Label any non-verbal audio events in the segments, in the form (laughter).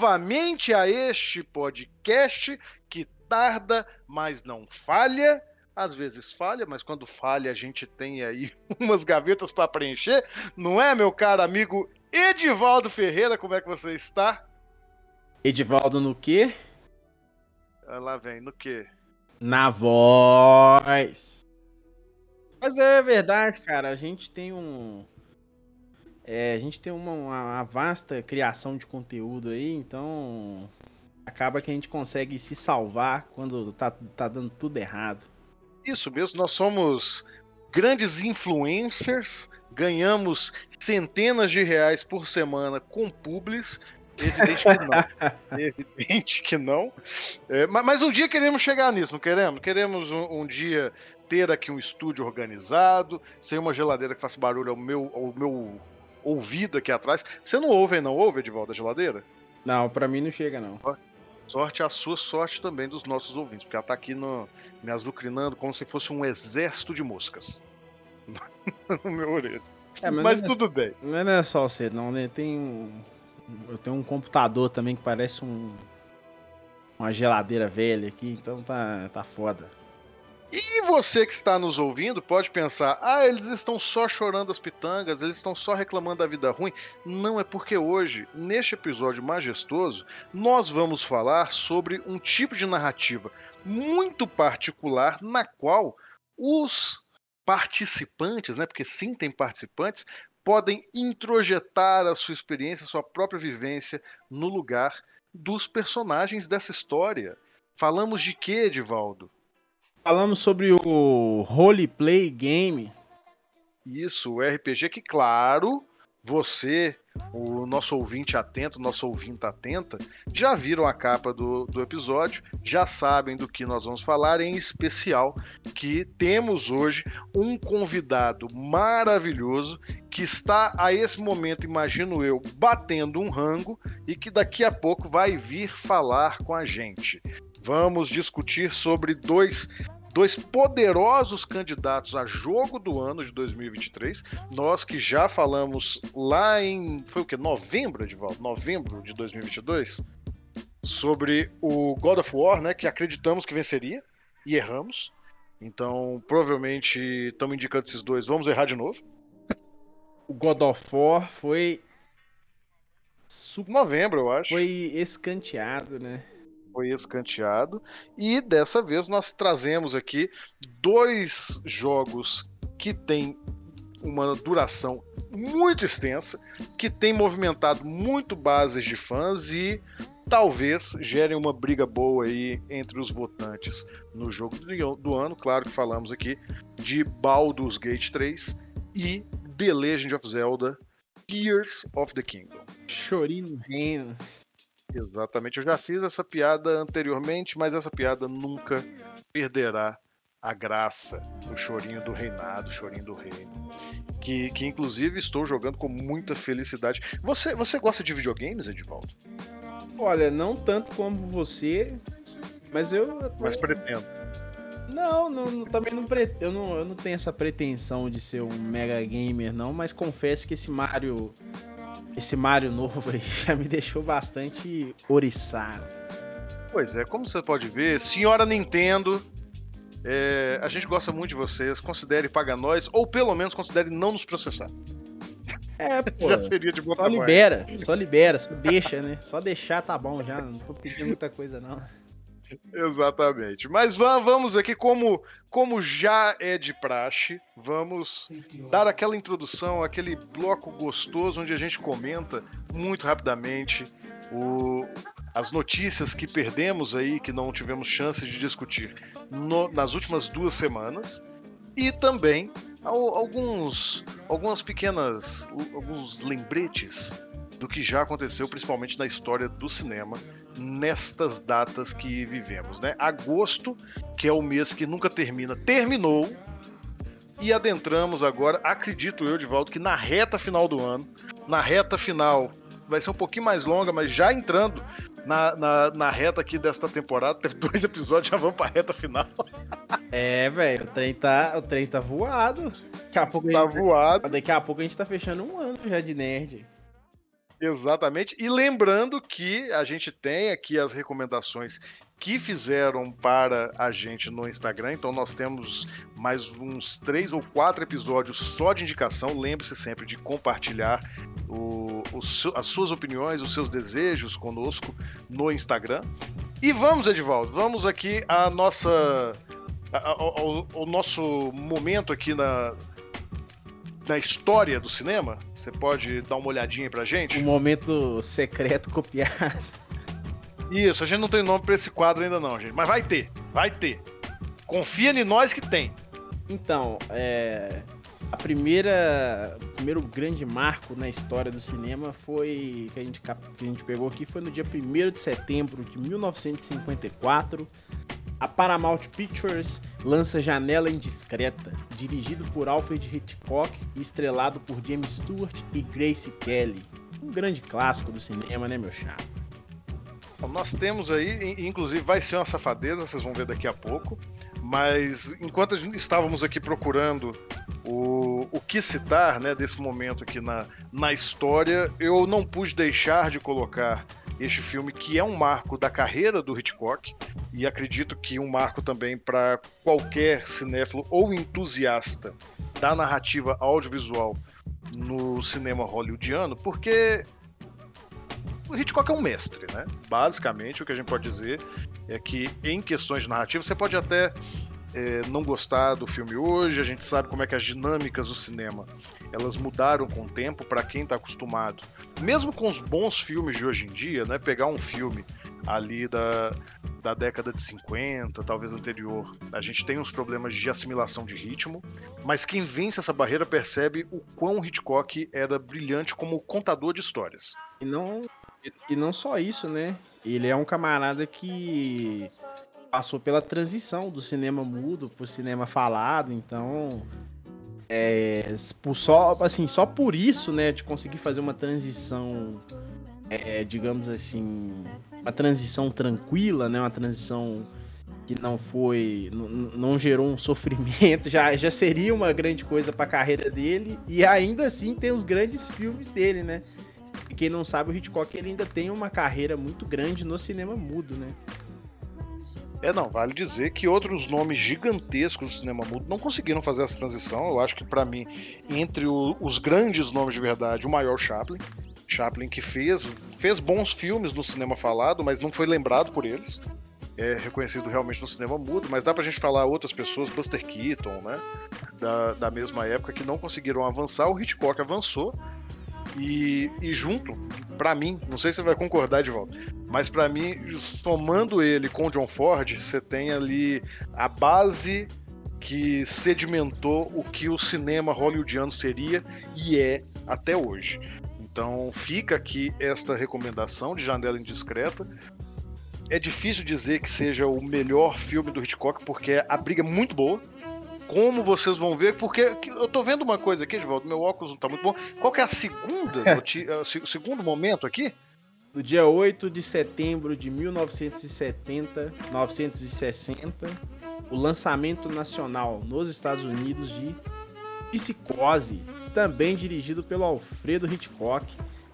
Novamente a este podcast que tarda, mas não falha. Às vezes falha, mas quando falha a gente tem aí (laughs) umas gavetas para preencher, não é, meu caro amigo Edivaldo Ferreira? Como é que você está? Edivaldo no quê? Ah, Lá vem, no quê? Na voz. Mas é verdade, cara. A gente tem um. É, a gente tem uma, uma- vasta criação de conteúdo aí, então. Acaba que a gente consegue se salvar quando tá, tá dando tudo errado. Isso mesmo, nós somos grandes influencers, ganhamos centenas de reais por semana com publis. Evidente que não. (laughs) Evidente que não. É, ma- mas, um dia queremos chegar nisso, não queremos? Queremos um, um dia ter aqui um estúdio organizado, sem uma geladeira que faça barulho ao meu, ao meu ouvido aqui atrás. Você não ouve aí, não ouve, Edivaldo, a geladeira? Não, pra mim não chega, não. Sorte a sua sorte também dos nossos ouvintes, porque ela tá aqui no, me azucrinando como se fosse um exército de moscas. (laughs) no meu orelha. É, mas não, tudo bem. é, não é só você, não, né? Tem um. Eu tenho um computador também que parece um. Uma geladeira velha aqui, então tá, tá foda. E você que está nos ouvindo pode pensar: ah, eles estão só chorando as pitangas, eles estão só reclamando da vida ruim. Não é porque hoje, neste episódio majestoso, nós vamos falar sobre um tipo de narrativa muito particular na qual os participantes, né, porque sim tem participantes, podem introjetar a sua experiência, a sua própria vivência no lugar dos personagens dessa história. Falamos de quê, Edivaldo? Falamos sobre o roleplay game. Isso, o RPG que, claro, você, o nosso ouvinte atento, nosso ouvinte atenta, já viram a capa do, do episódio, já sabem do que nós vamos falar, em especial que temos hoje um convidado maravilhoso que está a esse momento, imagino eu, batendo um rango e que daqui a pouco vai vir falar com a gente. Vamos discutir sobre dois dois poderosos candidatos a jogo do ano de 2023. Nós que já falamos lá em. Foi o que? Novembro, Edvaldo? Novembro de 2022? Sobre o God of War, né? Que acreditamos que venceria e erramos. Então, provavelmente, estamos indicando esses dois. Vamos errar de novo. O God of War foi. Novembro, eu acho. Foi escanteado, né? Foi escanteado. E dessa vez nós trazemos aqui dois jogos que têm uma duração muito extensa, que tem movimentado muito bases de fãs e talvez gerem uma briga boa aí entre os votantes no jogo do- ano. Claro que falamos aqui de Baldur's Gate 3 e The Legend of Zelda Tears of the Kingdom. Chorinho no reino. Exatamente, eu já fiz essa piada anteriormente, mas essa piada nunca perderá a graça, o chorinho do reinado, o chorinho do reino. Que, que inclusive estou jogando com muita felicidade. Você, você gosta de videogames, Edivaldo? Olha, não tanto como você, mas eu. Mas pretendo. Não, não, não- também não, pre... eu não eu não tenho essa pretensão de ser um mega gamer, não, mas confesso que esse Mario. Esse Mario novo aí (laughs) já me deixou bastante oriçado. Pois é, como você pode ver, senhora Nintendo, é, a gente gosta muito de vocês, considere pagar nós, ou pelo menos considere não nos processar. É, (laughs) pô. já seria de boa Só libera, só libera, só deixa, né? Só deixar tá bom já, não tô pedindo muita coisa não. Exatamente. Mas vamos aqui, como, como já é de praxe, vamos dar aquela introdução, aquele bloco gostoso onde a gente comenta muito rapidamente o, as notícias que perdemos aí, que não tivemos chance de discutir no, nas últimas duas semanas, e também alguns, algumas pequenas, alguns lembretes do que já aconteceu, principalmente na história do cinema, nestas datas que vivemos. Né? Agosto, que é o mês que nunca termina, terminou. E adentramos agora, acredito eu, de volta, que na reta final do ano, na reta final, vai ser um pouquinho mais longa, mas já entrando na, na, na reta aqui desta temporada, teve dois episódios, já vamos pra reta final. (laughs) É, velho, o trem tá, o trem tá voado. Daqui a pouco tá gente, voado. Daqui a pouco a gente tá fechando um ano já de nerd. Exatamente. E lembrando que a gente tem aqui as recomendações que fizeram para a gente no Instagram. Então nós temos mais uns três ou quatro episódios só de indicação. Lembre-se sempre de compartilhar o, o, as suas opiniões, os seus desejos conosco no Instagram. E vamos, Edivaldo, vamos aqui a nossa. o nosso momento aqui na, na história do cinema? Você pode dar uma olhadinha pra gente? Um momento secreto copiado. Isso, a gente não tem nome pra esse quadro ainda não, gente. Mas vai ter, vai ter. Confia em nós que tem. Então, é... A primeira, o primeiro grande marco na história do cinema foi que a gente, que a gente pegou aqui foi no dia 1 de setembro de 1954, a Paramount Pictures lança Janela Indiscreta, dirigido por Alfred Hitchcock e estrelado por James Stewart e Grace Kelly. Um grande clássico do cinema, né, meu chapa? Nós temos aí, inclusive vai ser uma safadeza, vocês vão ver daqui a pouco, mas enquanto estávamos aqui procurando o, o que citar né, desse momento aqui na, na história, eu não pude deixar de colocar este filme, que é um marco da carreira do Hitchcock, e acredito que um marco também para qualquer cinéfilo ou entusiasta da narrativa audiovisual no cinema hollywoodiano, porque o Hitchcock é um mestre, né? Basicamente, o que a gente pode dizer é que, em questões de narrativa, você pode até é, não gostar do filme hoje, a gente sabe como é que as dinâmicas do cinema elas mudaram com o tempo para quem está acostumado. Mesmo com os bons filmes de hoje em dia, né, pegar um filme ali da, da década de 50, talvez anterior, a gente tem uns problemas de assimilação de ritmo, mas quem vence essa barreira percebe o quão Hitchcock era brilhante como contador de histórias. E não, e não só isso, né? Ele é um camarada que passou pela transição do cinema mudo pro cinema falado, então é, por só assim só por isso, né, de conseguir fazer uma transição, é, digamos assim, uma transição tranquila, né, uma transição que não foi, não, gerou um sofrimento, já, já seria uma grande coisa para a carreira dele e ainda assim tem os grandes filmes dele, né? E quem não sabe, o Hitchcock ele ainda tem uma carreira muito grande no cinema mudo, né? É, não, vale dizer que outros nomes gigantescos do cinema mudo não conseguiram fazer essa transição. Eu acho que, para mim, entre o, os grandes nomes de verdade, o maior Chaplin. Chaplin que fez, fez bons filmes no cinema falado, mas não foi lembrado por eles. É reconhecido realmente no cinema mudo, mas dá pra gente falar outras pessoas, Buster Keaton, né? Da, da mesma época, que não conseguiram avançar. O Hitchcock avançou, e, e junto, para mim, não sei se você vai concordar de volta, mas para mim, somando ele com o John Ford, você tem ali a base que sedimentou o que o cinema hollywoodiano seria e é até hoje. Então fica aqui esta recomendação de Janela Indiscreta. É difícil dizer que seja o melhor filme do Hitchcock, porque a briga é muito boa como vocês vão ver, porque eu tô vendo uma coisa aqui, Edvaldo, meu óculos não tá muito bom. Qual que é a segunda, o segundo momento aqui? No dia 8 de setembro de 1970, 960, o lançamento nacional nos Estados Unidos de Psicose, também dirigido pelo Alfredo Hitchcock,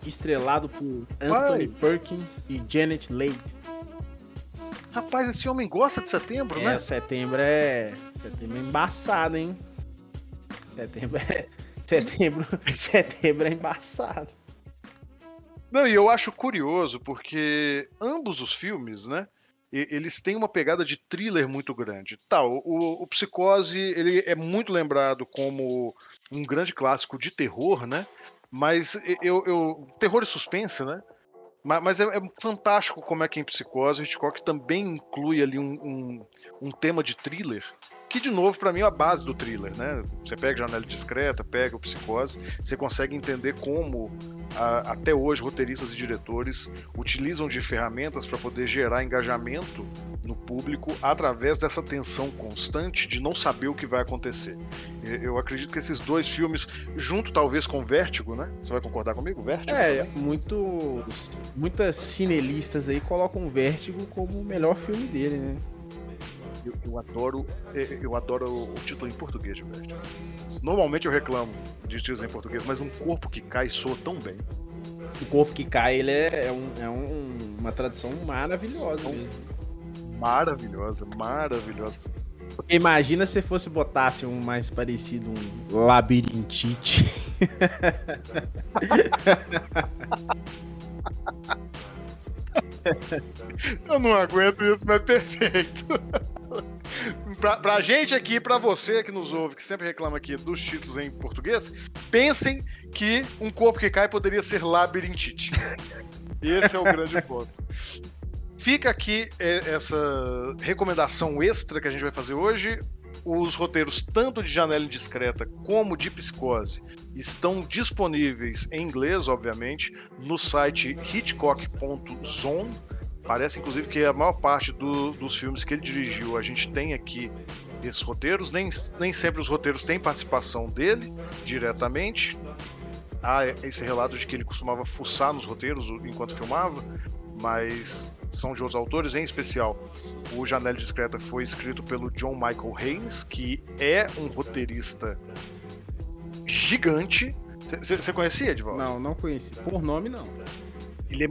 estrelado por Anthony Perkins e Janet Leigh. Rapaz, esse homem gosta de setembro, é, né? Setembro é. Setembro é embaçado, hein? Setembro é. Setembro, (laughs) setembro é embaçado. Não, e eu acho curioso porque ambos os filmes, né? Eles têm uma pegada de thriller muito grande. Tá, o, o Psicose ele é muito lembrado como um grande clássico de terror, né? Mas eu, eu terror e suspense, né? Mas, mas é, é, fantástico como é que em Psicose Hitchcock também inclui ali um, um, um tema de thriller que de novo para mim é a base do thriller, né? Você pega Janela Discreta, pega o Psicose, você consegue entender como a, até hoje roteiristas e diretores utilizam de ferramentas para poder gerar engajamento no público através dessa tensão constante de não saber o que vai acontecer. Eu acredito que esses dois filmes, junto talvez com Vértigo, né? Você vai concordar comigo? Vértigo? É, muito, muitas cinelistas aí colocam Vértigo como o melhor filme dele, né? Eu, eu, adoro, eu adoro o título em português, velho. Normalmente eu reclamo de títulos em português, mas um corpo que cai soa tão bem. O corpo que cai, ele é, é, um, é um, uma tradução maravilhosa mesmo. Maravilhosa, maravilhosa. Porque imagina se fosse botasse um mais parecido, um labirintite. (laughs) Eu não aguento isso, mas é perfeito. (laughs) (laughs) pra, pra gente aqui, pra você que nos ouve, que sempre reclama aqui dos títulos em português, pensem que um corpo que cai poderia ser labirintite. (laughs) Esse é o grande ponto. Fica aqui é, essa recomendação extra que a gente vai fazer hoje. Os roteiros, tanto de Janela Indiscreta como de Psicose, estão disponíveis em inglês, obviamente, no site hitchcock.zone. Parece, inclusive, que a maior parte do, dos filmes que ele dirigiu, a gente tem aqui esses roteiros. Nem, nem sempre os roteiros têm participação dele diretamente. Há esse relato de que ele costumava fuçar nos roteiros enquanto filmava, mas são de outros autores, em especial o Janela Discreta foi escrito pelo John Michael Haynes, que é um roteirista gigante. Você conhecia, Edvaldo? Não, não conheci. Por nome, não. Ele é,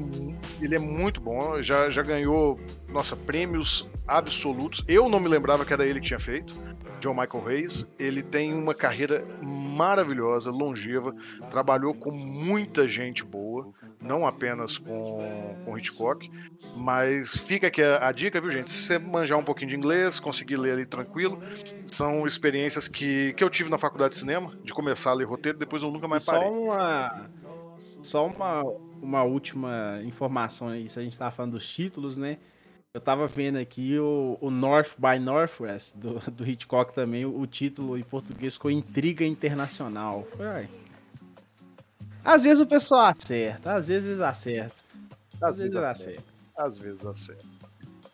ele é muito bom, já, já ganhou, nossa, prêmios absolutos. Eu não me lembrava que era ele que tinha feito, John Michael Hayes. Ele tem uma carreira maravilhosa, longeva, trabalhou com muita gente boa, não apenas com, com Hitchcock, mas fica aqui a, a dica, viu, gente? Se você manjar um pouquinho de inglês, conseguir ler ali tranquilo, são experiências que, que eu tive na faculdade de cinema, de começar a ler roteiro, depois eu nunca mais parei. Só uma, só uma, uma última informação aí, se a gente tava falando dos títulos, né? Eu tava vendo aqui o, o North by Northwest do, do Hitchcock também, o, o título em português ficou Intriga Internacional. Foi, Às vezes o pessoal acerta, às vezes acerta. Às, às vezes acerta. Às vezes acerta.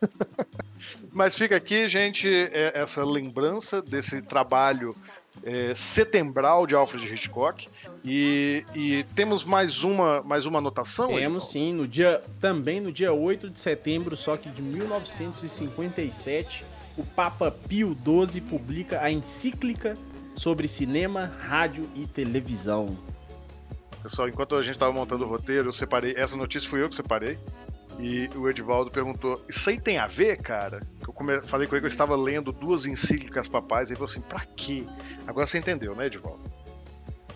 (laughs) Mas fica aqui, gente, é, essa lembrança desse trabalho é, setembral de Alfred Hitchcock. E, e, temos mais uma, mais uma anotação? Temos sim, no dia, também no dia 8 de setembro, só que de 1957, o Papa Pio XII publica a encíclica sobre cinema, rádio e televisão. Pessoal, enquanto a gente estava montando o roteiro, eu separei. Essa notícia fui eu que separei. E o Edvaldo perguntou: Isso aí tem a ver, cara? Eu come... falei com ele que eu estava lendo duas encíclicas papais. E ele falou assim: Pra quê? Agora você entendeu, né, Edvaldo?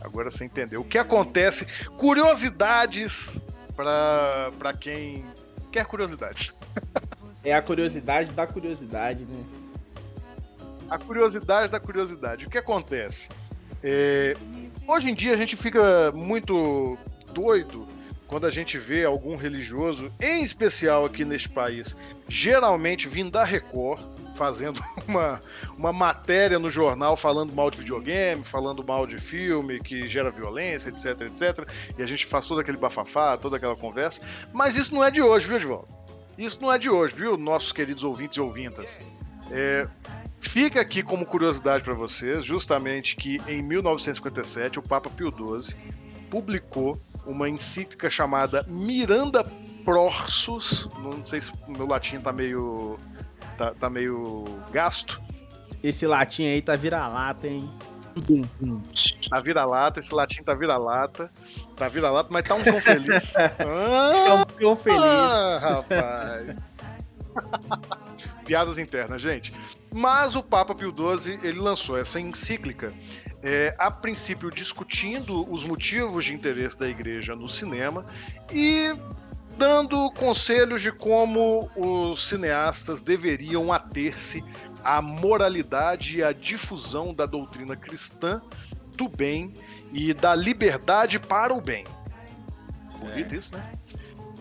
Agora você entendeu. O que acontece? Curiosidades para quem quer curiosidades. É a curiosidade da curiosidade, né? A curiosidade da curiosidade. O que acontece? É... Hoje em dia a gente fica muito doido quando a gente vê algum religioso, em especial aqui neste país, geralmente vindo da Record, fazendo (laughs) uma, uma matéria no jornal falando mal de videogame, falando mal de filme que gera violência, etc, etc. E a gente faz todo aquele bafafá, toda aquela conversa. Mas isso não é de hoje, viu, Edvaldo? Isso não é de hoje, viu, nossos queridos ouvintes e ouvintas? É, fica aqui como curiosidade para vocês, justamente que em 1957 o Papa Pio XII publicou uma encíclica chamada Miranda Prorsus. Não sei se o meu latim tá meio. tá, tá meio gasto. Esse latim aí tá vira-lata, hein? Tá vira-lata, esse latim tá vira-lata. Tá vira-lata, mas tá um cão feliz. (laughs) É um cão feliz. Ah, rapaz. Piadas internas, gente. Mas o Papa Pio XII ele lançou essa encíclica, é, a princípio discutindo os motivos de interesse da Igreja no cinema e dando conselhos de como os cineastas deveriam ater-se à moralidade e à difusão da doutrina cristã do bem e da liberdade para o bem. Bonito é. isso, né?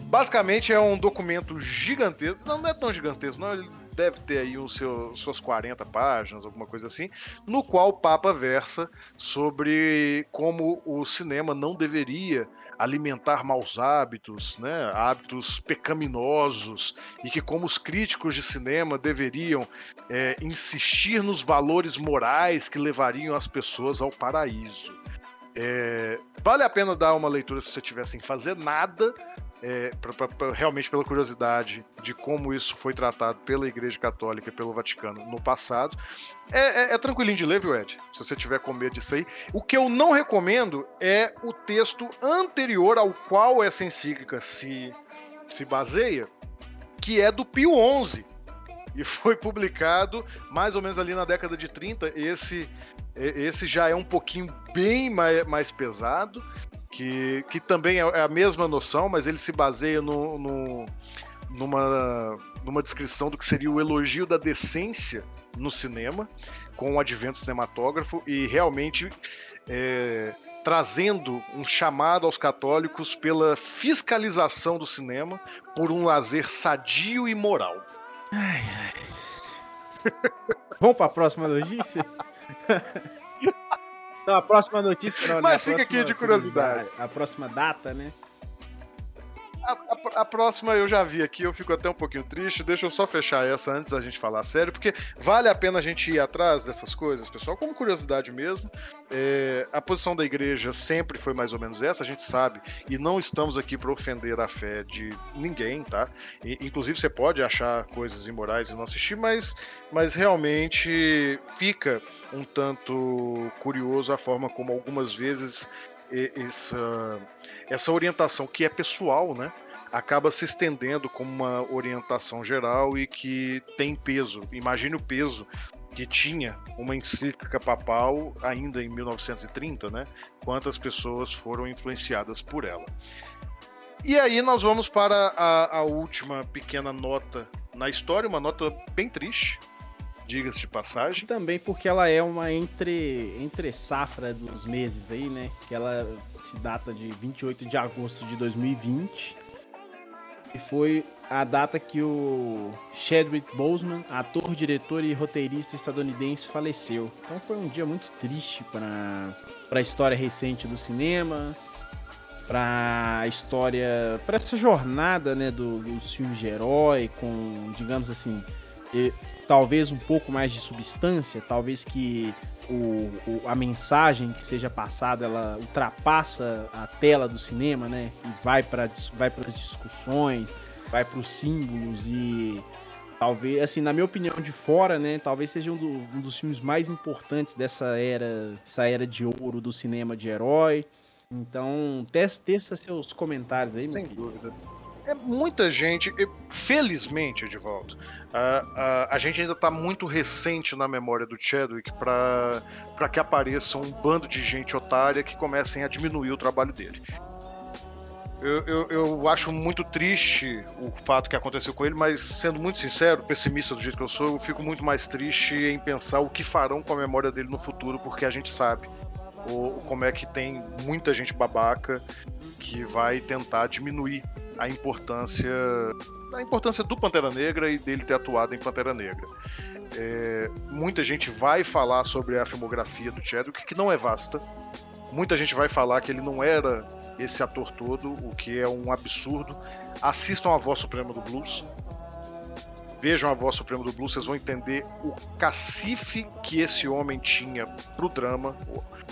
Basicamente é um documento gigantesco. Não, não é tão gigantesco, não. Ele deve ter aí os seus, suas 40 páginas, alguma coisa assim, no qual o Papa versa sobre como o cinema não deveria alimentar maus hábitos, né, hábitos pecaminosos, e que como os críticos de cinema deveriam é, insistir nos valores morais que levariam as pessoas ao paraíso. É, vale a pena dar uma leitura se você estiver sem fazer nada, é, pra, pra, realmente pela curiosidade de como isso foi tratado pela Igreja Católica e pelo Vaticano no passado. É, é, é, tranquilinho de ler, viu, Ed? Se você tiver com medo disso aí. O que eu não recomendo é o texto anterior ao qual essa encíclica se, se baseia, que é do Pio XI. E foi publicado mais ou menos ali na década de 30. Esse, esse já é um pouquinho bem mais, mais pesado que, que também é, é a mesma noção, mas ele se baseia no, no, numa, numa descrição do que seria o elogio da decência no cinema, com o advento cinematógrafo, e realmente é, trazendo um chamado aos católicos pela fiscalização do cinema por um lazer sadio e moral. Ai, ai. (laughs) Vamos para a próxima notícia? (laughs) Então, a próxima notícia. Não, né? Mas fica aqui de curiosidade. A próxima data, né? A, a, próxima eu já vi aqui, eu fico até um pouquinho triste. Deixa eu só fechar essa antes da gente falar sério, porque vale a pena a gente ir atrás dessas coisas, pessoal, como curiosidade mesmo. É, a posição da igreja sempre foi mais ou menos essa, a gente sabe, e não estamos aqui para ofender a fé de ninguém, tá? E, inclusive, você pode achar coisas imorais e não assistir, mas, mas realmente fica um tanto curioso a forma como algumas vezes essa, essa orientação que é pessoal, né? Acaba se estendendo como uma orientação geral e que tem peso. Imagine o peso que tinha uma encíclica papal ainda em 1930, né? Quantas pessoas foram influenciadas por ela. E aí nós vamos para a, a última pequena nota na história, uma nota bem triste, diga-se de passagem. Também porque ela é uma entre, entre safra dos meses aí, né? Que ela se data de 28 de agosto de 2020. E foi a data que o Chadwick Boseman, ator, diretor e roteirista estadunidense, faleceu. Então foi um dia muito triste para a história recente do cinema, para a história, para essa jornada, né, do, dos filmes de herói com, digamos assim, talvez um pouco mais de substância, talvez que o, o, a mensagem que seja passada ela ultrapassa a tela do cinema, né? E vai para vai as discussões, vai para os símbolos e talvez, assim, na minha opinião de fora, né? Talvez seja um, do, um dos filmes mais importantes dessa era, essa era de ouro do cinema de herói. Então, testa seus comentários aí, meu Sem dúvida é muita gente, felizmente, Edvaldo, a, a, a gente ainda está muito recente na memória do Chadwick para que apareça um bando de gente otária que comecem a diminuir o trabalho dele. Eu, eu, eu, acho muito triste o fato que aconteceu com ele, mas sendo muito sincero, pessimista do jeito que eu sou, eu fico muito mais triste em pensar o que farão com a memória dele no futuro, porque a gente sabe o, como é que tem muita gente babaca que vai tentar diminuir a importância a importância do Pantera Negra e dele ter atuado em Pantera Negra. É, muita gente vai falar sobre a filmografia do Chadwick, que não é vasta. Muita gente vai falar que ele não era esse ator todo, o que é um absurdo. Assistam a Voz Suprema do Blues. Vejam a Voz Suprema do Blues, vocês vão entender o cacife que esse homem tinha pro drama,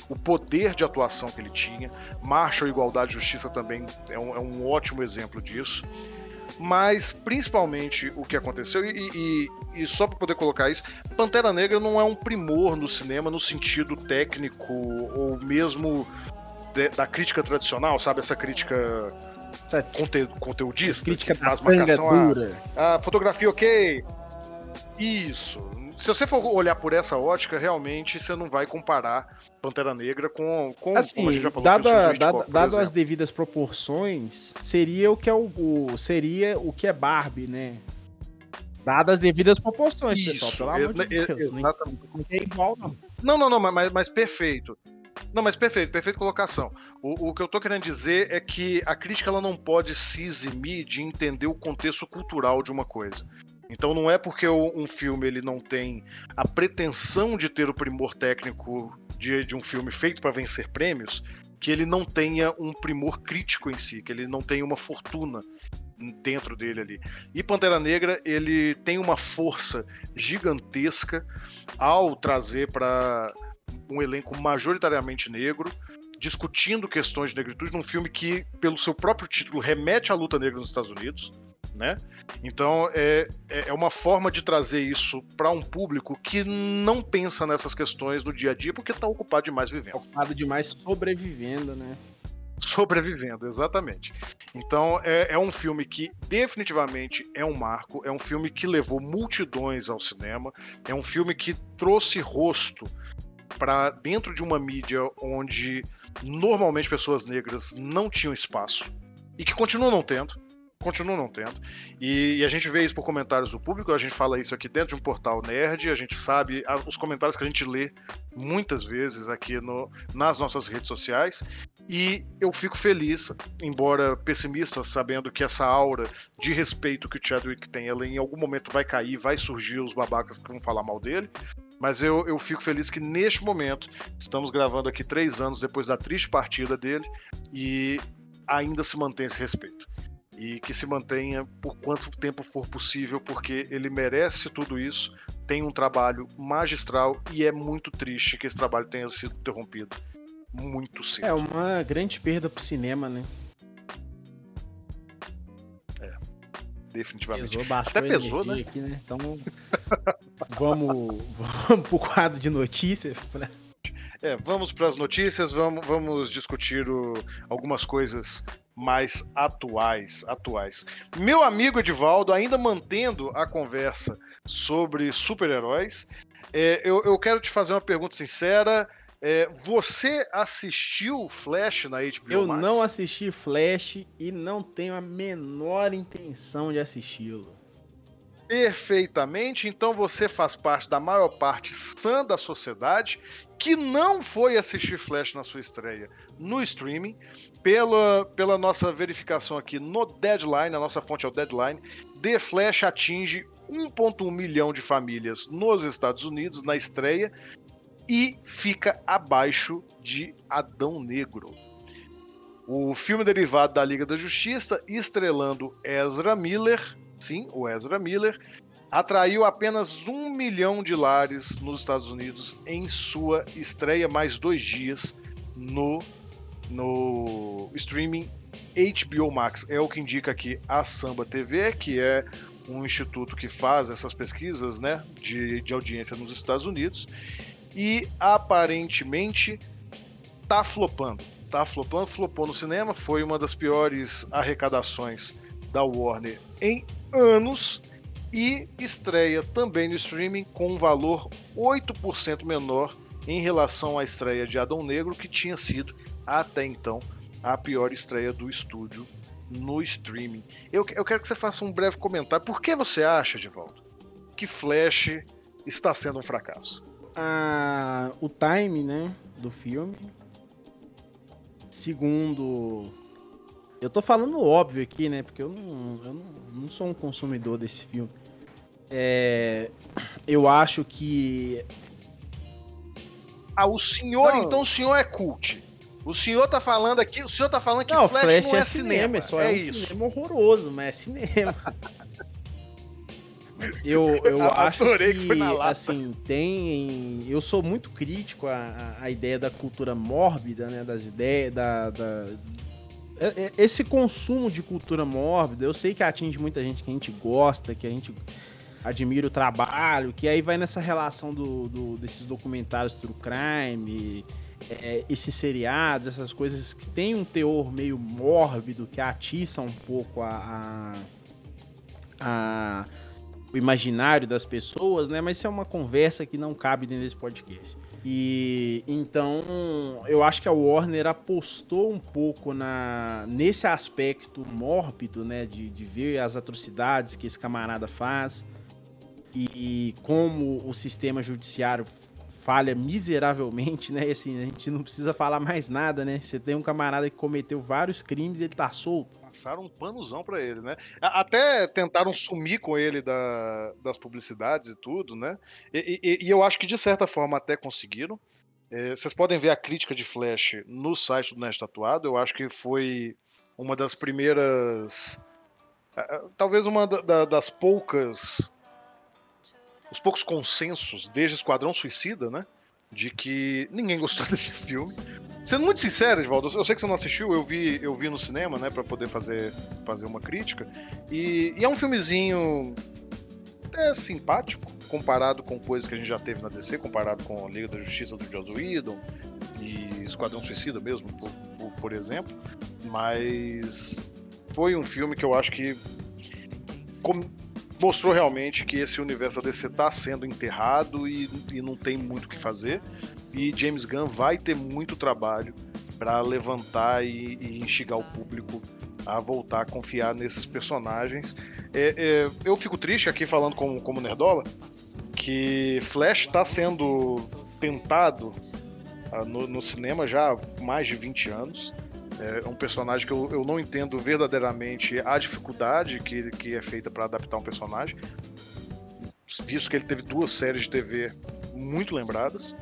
o poder de atuação que ele tinha. Marshall, Igualdade e Justiça também é um, é um ótimo exemplo disso. mas principalmente o que aconteceu, e, e, e só para poder colocar isso, Pantera Negra não é um primor no cinema no sentido técnico ou mesmo de, da crítica tradicional, sabe? Essa crítica conte, conteudista. Crítica que faz marcação a, a fotografia ok. Isso. Se você for olhar por essa ótica, realmente você não vai comparar Pantera Negra com, com assim, como a gente já falou, dado, a, dado, dado as devidas proporções, seria o que é o, o, seria o que é Barbie, né? Dadas as devidas proporções, Isso, pessoal, pelo amor de Deus. Exatamente. Não é igual, não. Não, não, não, mas, mas perfeito. Não, mas perfeito, perfeita colocação. O, o que eu tô querendo dizer é que a crítica ela não pode se eximir de entender o contexto cultural de uma coisa. Então não é porque um filme ele não tem a pretensão de ter o primor técnico de, de um filme feito para vencer prêmios que ele não tenha um primor crítico em si, que ele não tenha uma fortuna dentro dele ali. E Pantera Negra ele tem uma força gigantesca ao trazer para um elenco majoritariamente negro, discutindo questões de negritude num filme que, pelo seu próprio título, remete à luta negra nos Estados Unidos. Né? Então é, é, é uma forma de trazer isso para um público que não pensa nessas questões no dia a dia porque está ocupado demais vivendo. Ocupado demais sobrevivendo, né? Sobrevivendo, exatamente. Então é, é um filme que definitivamente é um marco, é um filme que levou multidões ao cinema, é um filme que trouxe rosto para dentro de uma mídia onde normalmente pessoas negras não tinham espaço e que continuam não tendo. Continuam não tendo. E, e, a gente vê isso por comentários do público, a gente fala isso aqui dentro de um portal nerd, a gente sabe a, os comentários que a gente lê muitas vezes aqui no, nas nossas redes sociais. E eu fico feliz, embora pessimista, sabendo que essa aura de respeito que o Chadwick tem, ela em algum momento vai cair, vai surgir os babacas que vão falar mal dele. Mas eu, eu fico feliz que neste momento, estamos gravando aqui três anos depois da triste partida dele, e ainda se mantém esse respeito. E que se mantenha por quanto tempo for possível, porque ele merece tudo isso, tem um trabalho magistral e é muito triste que esse trabalho tenha sido interrompido muito cedo. É uma grande perda pro cinema, né? Definitivamente. Pesou, Até pesou, né? Aqui, né? Então, (laughs) vamos, vamos pro quadro de notícias. (laughs) Né? É, vamos para as notícias, vamos, vamos discutir o, algumas coisas mais atuais, atuais. Meu amigo Edivaldo, ainda mantendo a conversa sobre super-heróis, é, eu, eu quero te fazer uma pergunta sincera. É, você assistiu Flash na HBO Eu Max? não assisti Flash e não tenho a menor intenção de assisti-lo. Perfeitamente, então você faz parte da maior parte sã da sociedade que não foi assistir Flash na sua estreia no streaming. Pela, pela nossa verificação aqui no Deadline, a nossa fonte é o Deadline, The Flash atinge 1,1 milhão de famílias nos Estados Unidos na estreia e fica abaixo de Adão Negro. O filme derivado da Liga da Justiça, estrelando Ezra Miller, sim, o Ezra Miller, atraiu apenas um milhão de lares nos Estados Unidos em sua estreia, mais dois dias no, no streaming HBO Max. É o que indica aqui a Samba TV, que é um instituto que faz essas pesquisas né, de, de audiência nos Estados Unidos e aparentemente tá flopando. Tá flopando, flopou no cinema, foi uma das piores arrecadações da Warner em anos e estreia também no streaming com um valor 8% menor em relação à estreia de Adão Negro, que tinha sido até então a pior estreia do estúdio no streaming. Eu, eu quero que você faça um breve comentário. Por que você acha, Divaldo, que Flash está sendo um fracasso? A, o time, né, do filme. Segundo, eu tô falando óbvio aqui, né, porque eu não, eu não, não sou um consumidor desse filme. É, eu acho que ah, o senhor, não. então o senhor é cult. O senhor tá falando aqui, o senhor tá falando que não, Flash, Flash não é, é cinema, cinema, só é, é um isso. cinema horroroso, mas é cinema. (laughs) Eu, eu (laughs) acho que, assim, tem. Eu sou muito crítico à, à ideia da cultura mórbida, né? Das ideias, da, da é, é, esse consumo de cultura mórbida, eu sei que atinge muita gente que a gente gosta, que a gente admira o trabalho, que aí vai nessa relação do, do desses documentários true crime, é, esses seriados, essas coisas que tem um teor meio mórbido, que atiçam um pouco a, a, a, imaginário das pessoas, né? Mas isso é uma conversa que não cabe dentro desse podcast. E então eu acho que a Warner apostou um pouco na nesse aspecto mórbido, né, de, de ver as atrocidades que esse camarada faz e, e como o sistema judiciário falha miseravelmente, né? E assim, a gente não precisa falar mais nada, né? Você tem um camarada que cometeu vários crimes e ele tá solto. Passaram um panuzão para ele, né? Até tentaram sumir com ele da, das publicidades e tudo, né? E, e, e, eu acho que de certa forma até conseguiram. É, vocês podem ver a crítica de Flash no site do Nerd Tatuado. Eu acho que foi uma das primeiras. Talvez uma da, das poucas os poucos consensos desde Esquadrão Suicida, né? De que ninguém gostou (laughs) desse filme. Sendo muito sincero, Edvaldo, eu sei que você não assistiu, eu vi, eu vi no cinema, né, para poder fazer, fazer uma crítica. E, e, é um filmezinho é simpático, comparado com coisas que a gente já teve na DC, comparado com Liga da Justiça do Joss Whedon e Esquadrão Suicida mesmo, por, por, por exemplo. Mas foi um filme que eu acho que mostrou realmente que esse universo da DC está sendo enterrado e, e não tem muito o que fazer. E James Gunn vai ter muito trabalho para levantar e, e instigar o público a voltar a confiar nesses personagens. É, é, eu fico triste aqui falando como, como Nerdola que Flash está sendo tentado uh, no, no, cinema já há mais de 20 anos. É um personagem que eu, eu não entendo verdadeiramente a dificuldade que, que é feita para adaptar um personagem, visto que ele teve duas séries de TV muito lembradas,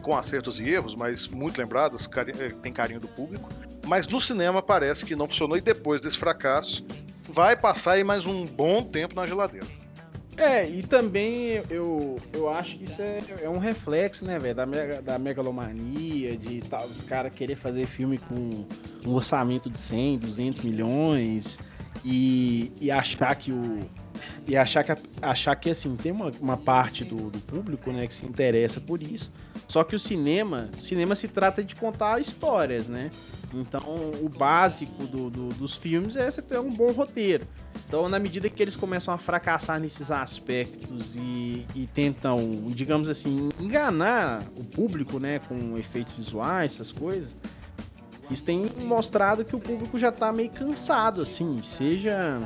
com acertos e erros, mas muito lembradas, é, tem carinho do público. Mas no cinema parece que não funcionou e depois desse fracasso vai passar aí mais um bom tempo na geladeira. É, e também eu, eu acho que isso é, é um reflexo, né, velho, da, mega, da megalomania, de tal, os caras querer fazer filme com um orçamento de 100, 200 milhões e, e achar que o. E achar que, achar que assim, tem uma, uma parte do, do público né, que se interessa por isso. Só que o cinema, cinema se trata de contar histórias, né? Então, o básico do, do, dos filmes é você ter um bom roteiro. Então, na medida que eles começam a fracassar nesses aspectos e, e tentam, digamos assim, enganar o público, né, com efeitos visuais, essas coisas, isso tem mostrado que o público já tá meio cansado, assim, seja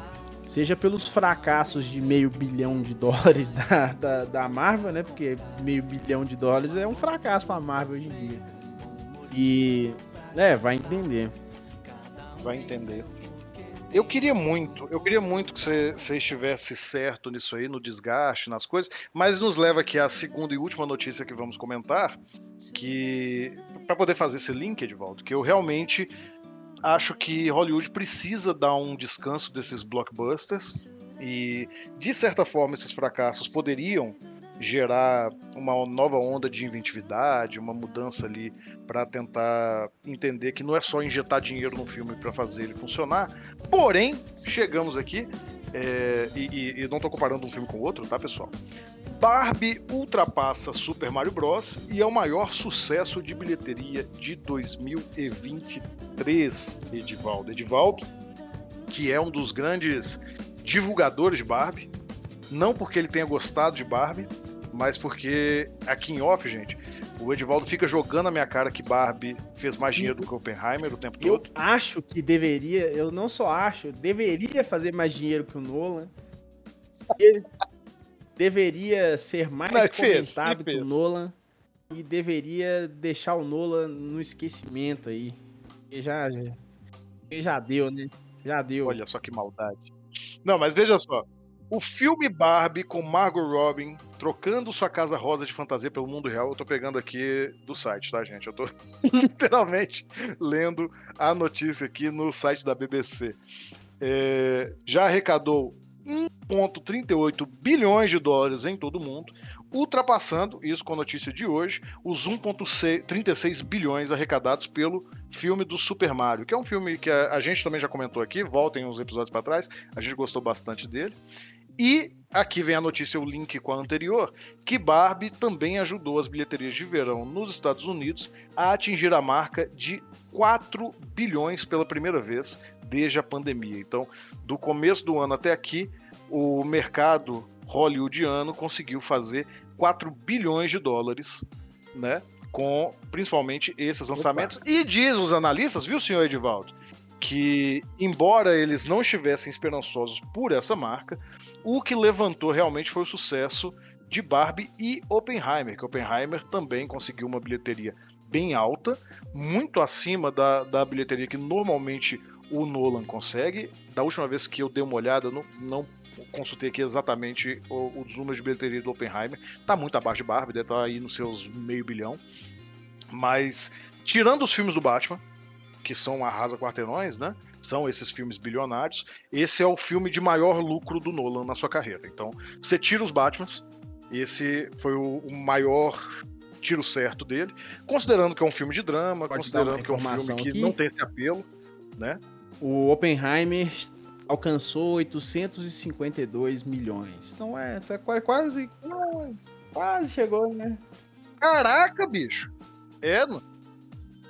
seja pelos fracassos de meio bilhão de dólares (laughs) da, da, da, Marvel, né? Porque meio bilhão de dólares é um fracasso pra Marvel hoje em dia. E, é, vai entender. Vai entender. Eu queria muito, eu queria muito que você, estivesse certo nisso aí, no desgaste, nas coisas, mas nos leva aqui à segunda e última notícia que vamos comentar, que para poder fazer esse link, Edvaldo, que eu realmente acho que Hollywood precisa dar um descanso desses blockbusters e, de certa forma, esses fracassos poderiam gerar uma nova onda de inventividade, uma mudança ali para tentar entender que não é só injetar dinheiro no filme para fazer ele funcionar. Porém, chegamos aqui é, e, e, não estou comparando um filme com o outro, tá, pessoal? Barbie ultrapassa Super Mario Bros. e é o maior sucesso de bilheteria de 2023, Edivaldo. Edivaldo, que é um dos grandes divulgadores de Barbie, não porque ele tenha gostado de Barbie, mas porque aqui em off, gente, o Edivaldo fica jogando na minha cara que Barbie fez mais dinheiro do que Oppenheimer o tempo eu todo. Eu acho que deveria, eu não só acho, deveria fazer mais dinheiro que o Nolan. Ele, deveria ser mais Não, comentado fez, que o Nolan e deveria deixar o Nolan no esquecimento aí. E já, já, já deu, né? Já deu. Olha só que maldade. Não, mas veja só. O filme Barbie com Margot Robin trocando sua casa rosa de fantasia pelo mundo real, eu tô pegando aqui do site, tá, gente? Eu tô (laughs) literalmente lendo a notícia aqui no site da BBC. É, já arrecadou 1,38 bilhões de dólares em todo o mundo. ultrapassando, isso com a notícia de hoje, os 1,36 bilhões arrecadados pelo filme do Super Mario, que é um filme que a, a gente também já comentou aqui, voltem uns episódios para trás, a gente gostou bastante dele. E aqui vem a notícia, o link com a anterior, que Barbie também ajudou as bilheterias de verão nos Estados Unidos a atingir a marca de 4 bilhões pela primeira vez desde a pandemia. Então, do começo do ano até aqui, o mercado hollywoodiano conseguiu fazer 4 bilhões de dólares, né? Com principalmente esses lançamentos. Opa. E diz os analistas, viu, senhor Edivaldo? Que, embora eles não estivessem esperançosos por essa marca, o que levantou realmente foi o sucesso de Barbie e Oppenheimer, que Oppenheimer também conseguiu uma bilheteria bem alta, muito acima da, da bilheteria que normalmente o Nolan consegue. Da última vez que eu dei uma olhada, não, não consultei aqui exatamente os números de bilheteria do Oppenheimer. Tá muito abaixo de Barbie, deve estar tá aí nos seus meio bilhão. Mas, tirando os filmes do Batman, que são arrasa quarteirões, né? São esses filmes bilionários. Esse é o filme de maior lucro do Nolan na sua carreira. Então, você tira os Batmans, esse foi o, o maior tiro certo dele, considerando que é um filme de drama, Pode considerando que é um filme que aqui. não tem esse apelo, né? O Oppenheimer alcançou 852 milhões. Então é, tá quase. Quase chegou, né? Caraca, bicho! É, não,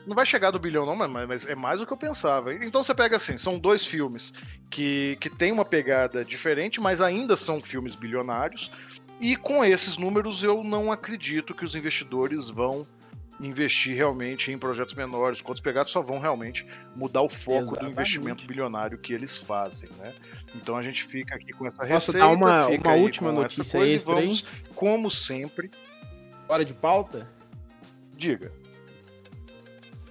não vai chegar do bilhão, não, mas, mas é mais do que eu pensava. Então você pega assim: são dois filmes que, que têm uma pegada diferente, mas ainda são filmes bilionários. E com esses números eu não acredito que os investidores vão investir realmente em projetos menores, quantos pegados só vão realmente mudar o foco Exatamente. do investimento bilionário que eles fazem, né? Então a gente fica aqui com essa Posso receita, dar uma, uma última notícia coisa extra, e vamos, como sempre, fora de pauta. Diga.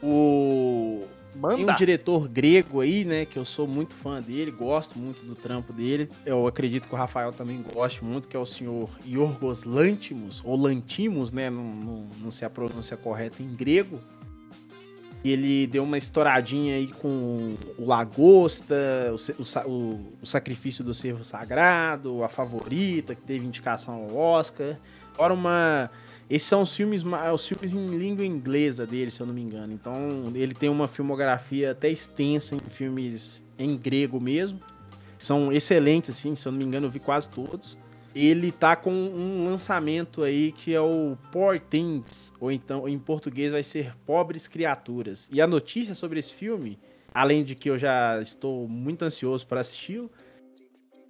O Manda. Tem um diretor grego aí, né? Que eu sou muito fã dele, gosto muito do trampo dele. Eu acredito que o Rafael também goste muito, que é o senhor Yorgos Lantimos, ou Lantimos, né? Não, não, não sei a pronúncia correta em grego. Ele deu uma estouradinha aí com o Lagosta, o, o, o Sacrifício do Servo Sagrado, a Favorita, que teve indicação ao Oscar. Fora uma esses são os filmes, os filmes em língua inglesa dele, se eu não me engano. Então, ele tem uma filmografia até extensa em filmes em grego mesmo. São excelentes, assim, se eu não me engano, eu vi quase todos. Ele tá com um lançamento aí que é o Poor Things, ou então em português vai ser Pobres Criaturas. E a notícia sobre esse filme, além de que eu já estou muito ansioso para assisti-lo,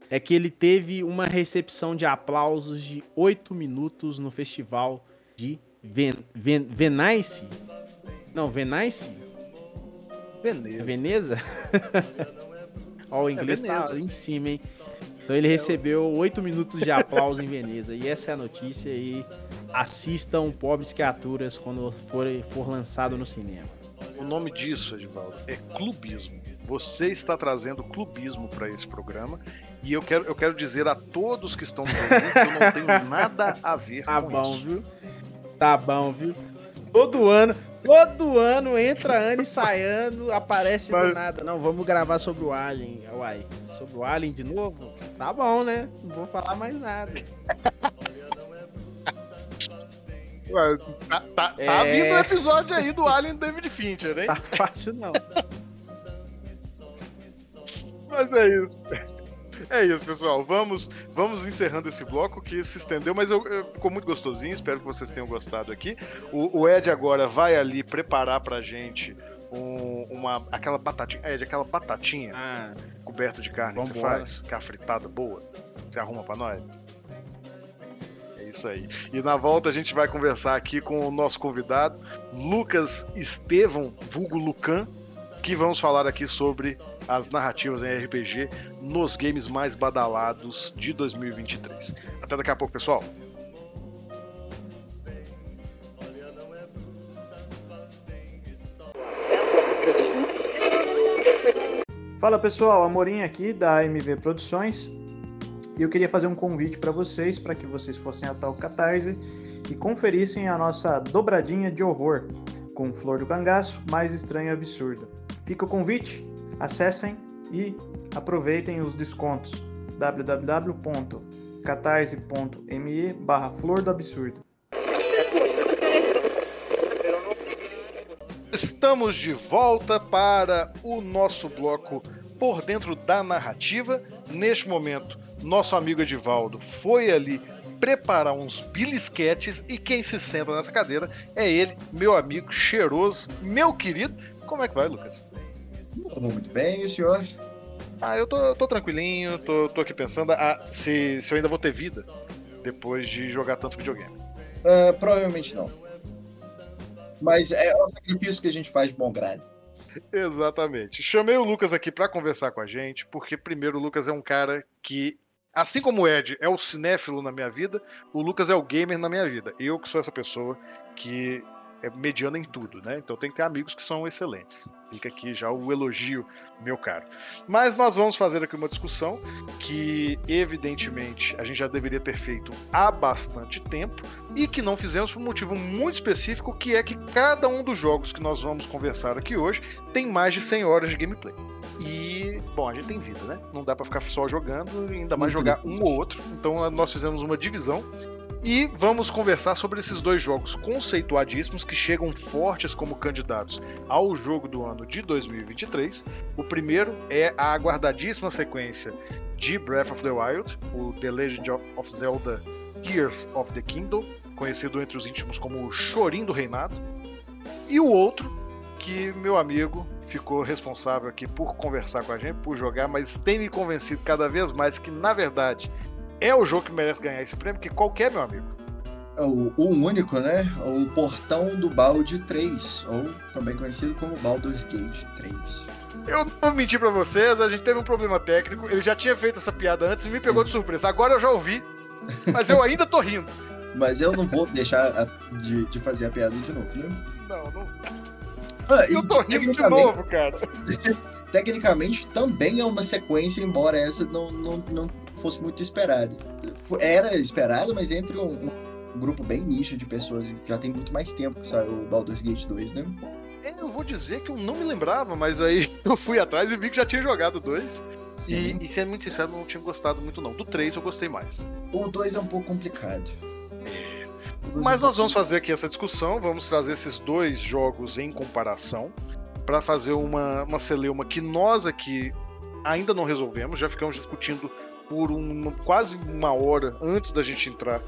é que ele teve uma recepção de aplausos de 8 minutos no festival de Ven, Ven, Venice? Não, Venice? Veneza. Veneza? (laughs) Ó, o inglês é tá em cima, hein? Então ele recebeu oito minutos de aplauso em Veneza. E essa é a notícia. E assistam Pobres Criaturas quando for, for lançado no cinema. O nome disso, Edivaldo, é clubismo. Você está trazendo clubismo para esse programa. E eu quero, eu quero dizer a todos que estão no ouvindo que eu não tenho (laughs) nada a ver tá com bom, isso. Viu? Tá bom, viu? Todo ano, todo ano entra ano e sai ano, aparece Mas... do nada. Não, vamos gravar sobre o Alien. Uai, sobre o Alien de novo? Tá bom, né? Não vou falar mais nada. Ué, tá, tá, é... tá vindo um episódio aí do Alien David Fincher, hein? Tá fácil não. Mas é isso. É isso, pessoal. Vamos, vamos encerrando esse bloco que se estendeu, mas eu, eu, ficou muito gostosinho. Espero que vocês tenham gostado aqui. O, o Ed agora vai ali preparar pra gente um, uma, aquela batatinha. Ed, aquela batatinha ah, coberta de carne que você faz, que é a fritada boa. Você arruma pra nós? É isso aí. E na volta a gente vai conversar aqui com o nosso convidado, Lucas Estevão, vulgo Lucan, que vamos falar aqui sobre as narrativas em RPG nos games mais badalados de 2023. Até daqui a pouco, pessoal. Fala pessoal, Amorim aqui da AMV Produções e eu queria fazer um convite para vocês para que vocês fossem até o Catarse e conferissem a nossa dobradinha de horror com Flor do Cangaço, mais estranho e absurdo. Fica o convite, acessem e aproveitem os descontos www.amv.com.br catarse.me barra Flor do Absurdo. Estamos de volta para o nosso bloco Por Dentro da Narrativa. Neste momento, nosso amigo Edivaldo foi ali preparar uns bilisquetes e quem se senta nessa cadeira é ele, meu amigo cheiroso, meu querido. Como é que vai, Lucas? Muito bem, e o senhor? Ah, eu tô, tô tranquilinho, tô, tô aqui pensando ah, se, se eu ainda vou ter vida depois de jogar tanto videogame. Uh, provavelmente não. Mas é o sacrifício que a gente faz de bom grado. Exatamente. Chamei o Lucas aqui para conversar com a gente, porque primeiro o Lucas é um cara que, assim como o Ed é o cinéfilo na minha vida, o Lucas é o gamer na minha vida. Eu que sou essa pessoa que é mediana em tudo, né? Então tem que ter amigos que são excelentes. Fica aqui já o elogio, meu caro. Mas nós vamos fazer aqui uma discussão que, evidentemente, a gente já deveria ter feito há bastante tempo e que não fizemos por um motivo muito específico, que é que cada um dos jogos que nós vamos conversar aqui hoje tem mais de 100 horas de gameplay. E, bom, a gente tem vida, né? Não dá para ficar só jogando, ainda mais jogar um ou outro. Então nós fizemos uma divisão e vamos conversar sobre esses dois jogos conceituadíssimos que chegam fortes como candidatos ao jogo do ano de 2023. O primeiro é a aguardadíssima sequência de Breath of the Wild, o The Legend of Zelda Tears of the Kingdom, conhecido entre os íntimos como o Chorim do Reinado. E o outro, que meu amigo ficou responsável aqui por conversar com a gente, por jogar, mas tem me convencido cada vez mais que, na verdade, é o jogo que merece ganhar esse prêmio, que qualquer, meu amigo. É o, o único, né? O Portão do Balde 3, ou também conhecido como Baldur's Gate 3. Eu não vou mentir pra vocês, a gente teve um problema técnico, ele já tinha feito essa piada antes e me pegou de surpresa. Agora eu já ouvi, mas eu ainda tô rindo. (laughs) Mas eu não vou deixar a, de, de, fazer a piada de novo, né? Não, não. Ah, eu tô rindo de novo, cara. (laughs) Tecnicamente também é uma sequência, embora essa não, não, não fosse muito esperado. Era esperado, mas entre um, um grupo bem nicho de pessoas, já tem muito mais tempo que saiu o Baldur's Gate 2, né? É, eu vou dizer que eu não me lembrava, mas aí (laughs) eu fui atrás e vi que já tinha jogado dois. E, e sendo muito sincero, não tinha gostado muito não. Do 3 eu gostei mais. O 2 é um pouco complicado. É. Mas nós vamos fazer aqui essa discussão, vamos trazer esses dois jogos em comparação para fazer uma, uma celeuma que nós aqui ainda não resolvemos, já ficamos discutindo por quase uma hora antes da gente entrar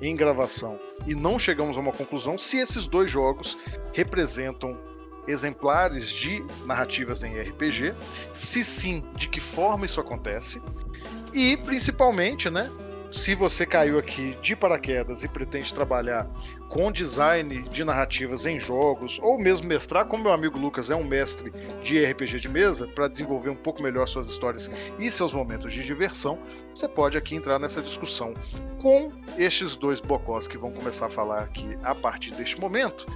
em gravação e não chegamos a uma conclusão se esses dois jogos representam exemplares de narrativas em RPG, se sim, de que forma isso acontece e principalmente, né, se você caiu aqui de paraquedas e pretende trabalhar com design de narrativas em jogos, ou mesmo mestrar, como meu amigo Lucas é um mestre de RPG de mesa, para desenvolver um pouco melhor suas histórias e seus momentos de diversão, você pode aqui entrar nessa discussão com estes dois bocós que vão começar a falar aqui a partir deste momento.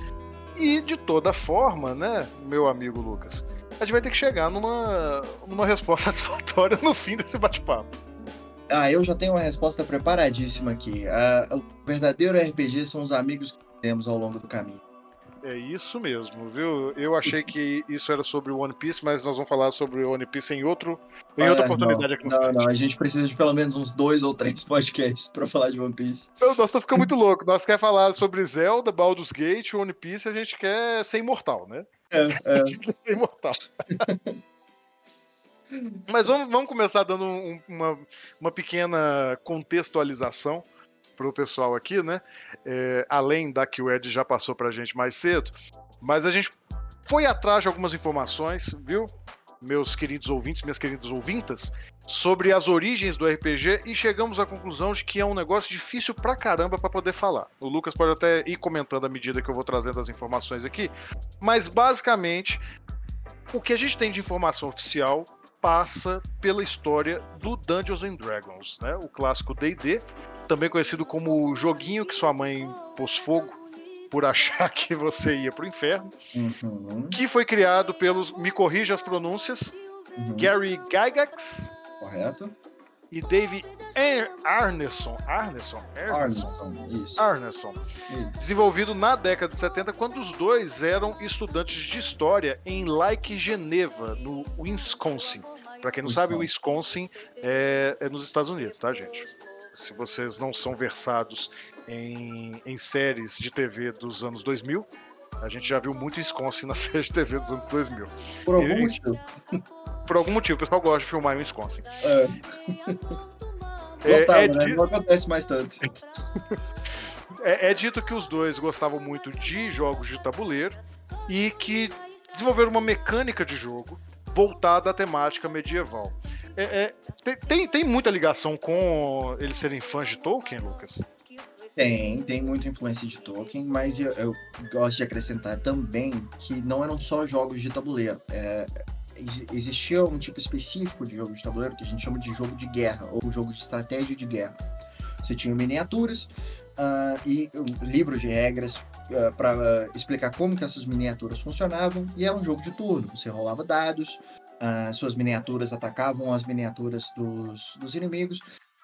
E de toda forma, né, meu amigo Lucas, a gente vai ter que chegar numa, numa resposta (laughs) satisfatória no fim desse bate-papo. Ah, eu já tenho uma resposta preparadíssima aqui. Ah, o verdadeiro RPG são os amigos que temos ao longo do caminho. É isso mesmo, viu? Eu achei que isso era sobre o One Piece, mas nós vamos falar sobre o One Piece em, outro, em outra ah, oportunidade não, aqui no Não, não, a gente precisa de pelo menos uns dois ou três (laughs) podcasts para falar de One Piece. Nós estamos ficando muito louco. Nós quer falar sobre Zelda, Baldur's Gate, One Piece, a gente quer ser imortal, né? É, é. A (laughs) gente quer ser imortal. (laughs) Mas vamos, vamos começar dando um, uma, uma pequena contextualização para o pessoal aqui, né? É, além da que o Ed já passou para a gente mais cedo. Mas a gente foi atrás de algumas informações, viu? Meus queridos ouvintes, minhas queridas ouvintas, sobre as origens do RPG e chegamos à conclusão de que é um negócio difícil pra caramba para poder falar. O Lucas pode até ir comentando à medida que eu vou trazendo as informações aqui, mas basicamente o que a gente tem de informação oficial passa pela história do Dungeons and Dragons, né? O clássico D&D, também conhecido como o joguinho que sua mãe pôs fogo por (laughs) achar que você ia pro inferno, uhum. que foi criado pelos, me corrija as pronúncias, uhum. Gary Gygax. Correto. E Dave Arneson. Arneson? Arneson, isso. Arneson. Isso. Desenvolvido na década de 70, quando os dois eram estudantes de história em Lake Geneva, no Wisconsin. Para quem não Wisconsin. sabe, o Wisconsin é, é, nos Estados Unidos, tá, gente? se vocês não são versados em, em séries de TV dos anos 2000, a gente já viu muito Wisconsin na (laughs) série de TV dos anos 2000. Por algum E- motivo. Por algum motivo, o pessoal gosta de filmar em Wisconsin. É, É- gostava, é né? di- Não acontece mais tanto. (laughs) É, é dito que os dois gostavam muito de jogos de tabuleiro e que desenvolveram uma mecânica de jogo voltada à temática medieval. É- é, tem, tem muita ligação com eles serem fãs de Tolkien, Lucas? Tem, tem muita influência de Tolkien, mas eu, eu gosto de acrescentar também que não eram só jogos de tabuleiro. É, ex- existia um tipo específico de jogo de tabuleiro que a gente chama de jogo de guerra, ou jogo de estratégia de guerra. Você tinha miniaturas ah, e um, livros de regras para explicar como que essas miniaturas funcionavam, e era um jogo de turno. Você rolava dados, ah, suas miniaturas atacavam as miniaturas dos, dos inimigos,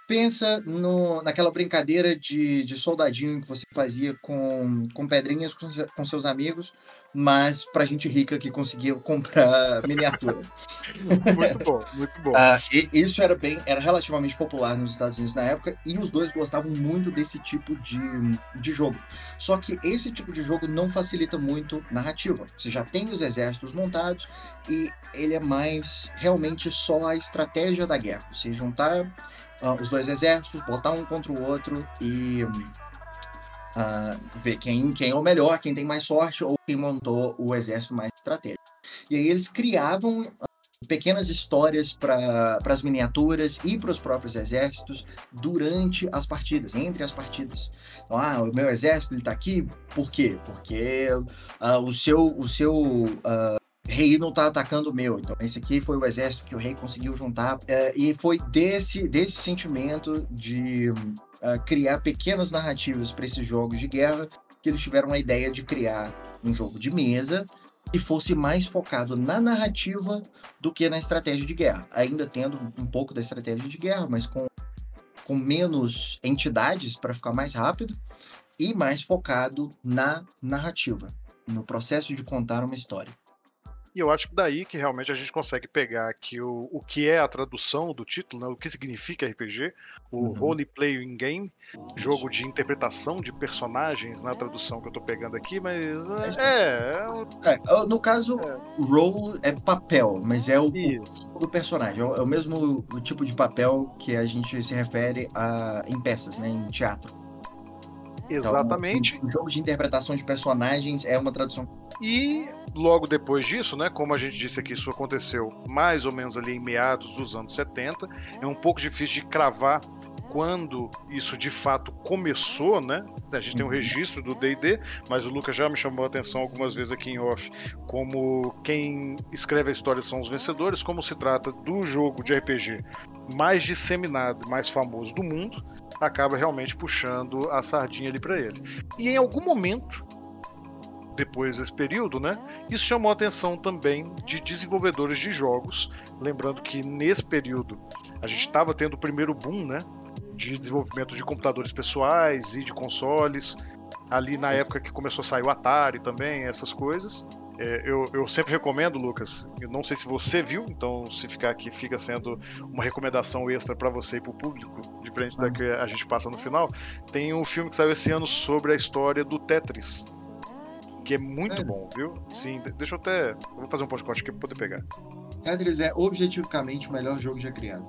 pensa no, naquela brincadeira de, de soldadinho que você fazia com, com pedrinhas com, com seus amigos, mas pra gente rica que conseguia (laughs) comprar miniatura. Muito bom, muito bom. Ah, e isso era bem, era relativamente popular nos Estados Unidos na época, e os dois gostavam muito desse tipo de, de jogo. Só que esse tipo de jogo não facilita muito narrativa. Você já tem os exércitos montados e ele é mais realmente só a estratégia da guerra. Você juntar ah, os dois exércitos, botar um contra o outro e ah, ver quem, quem é o melhor, quem tem mais sorte ou quem montou o exército mais estratégico. E aí eles criavam pequenas histórias para as miniaturas e para os próprios exércitos durante as partidas, entre as partidas. Então, ah, o meu exército ele tá aqui, por quê? Porque ah, o seu, o seu ah, rei não tá atacando o meu. Então, esse aqui foi o exército que o rei conseguiu juntar. eh, e foi desse, desse sentimento de ah, criar pequenas narrativas para esses jogos de guerra que eles tiveram a ideia de criar um jogo de mesa que fosse mais focado na narrativa do que na estratégia de guerra. Ainda tendo um pouco da estratégia de guerra, mas com, com menos entidades para ficar mais rápido e mais focado na narrativa, no processo de contar uma história. E eu acho que daí que realmente a gente consegue pegar aqui o, o que é a tradução do título, né, o que significa RPG, o Uhum. Role Playing Game, jogo de interpretação de personagens na tradução que eu tô pegando aqui, mas É é, é É, no caso, role é papel, mas é o isso. do personagem. É o, é o mesmo tipo de papel que a gente se refere a, em peças, né, em teatro. Então, Exatamente. o jogo de interpretação de personagens é uma tradução E logo depois disso, né, como a gente disse aqui, isso aconteceu mais ou menos ali em meados dos anos 70. É um pouco difícil de cravar quando isso de fato começou, né? A gente tem um Uhum. registro do D&D, mas o Lucas já me chamou a atenção algumas vezes aqui em off, como quem escreve a história são os vencedores, como se trata do jogo de RPG mais disseminado, mais famoso do mundo, acaba realmente puxando a sardinha ali para ele. E em algum momento depois desse período, né? Isso chamou a atenção também de desenvolvedores de jogos. Lembrando que nesse período a gente estava tendo o primeiro boom, né? De desenvolvimento de computadores pessoais e de consoles. Ali na época que começou a sair o Atari também, essas coisas. É, eu, eu sempre recomendo, Lucas. Eu não sei se você viu, então se ficar aqui fica sendo uma recomendação extra para você e para o público, diferente da que a gente passa no final. Tem um filme que saiu esse ano sobre a história do Tetris, que é muito Sério? bom, viu? Sim, de- deixa eu até. Eu vou fazer um podcast aqui pra poder pegar. Tetris é objetivamente o melhor jogo já criado.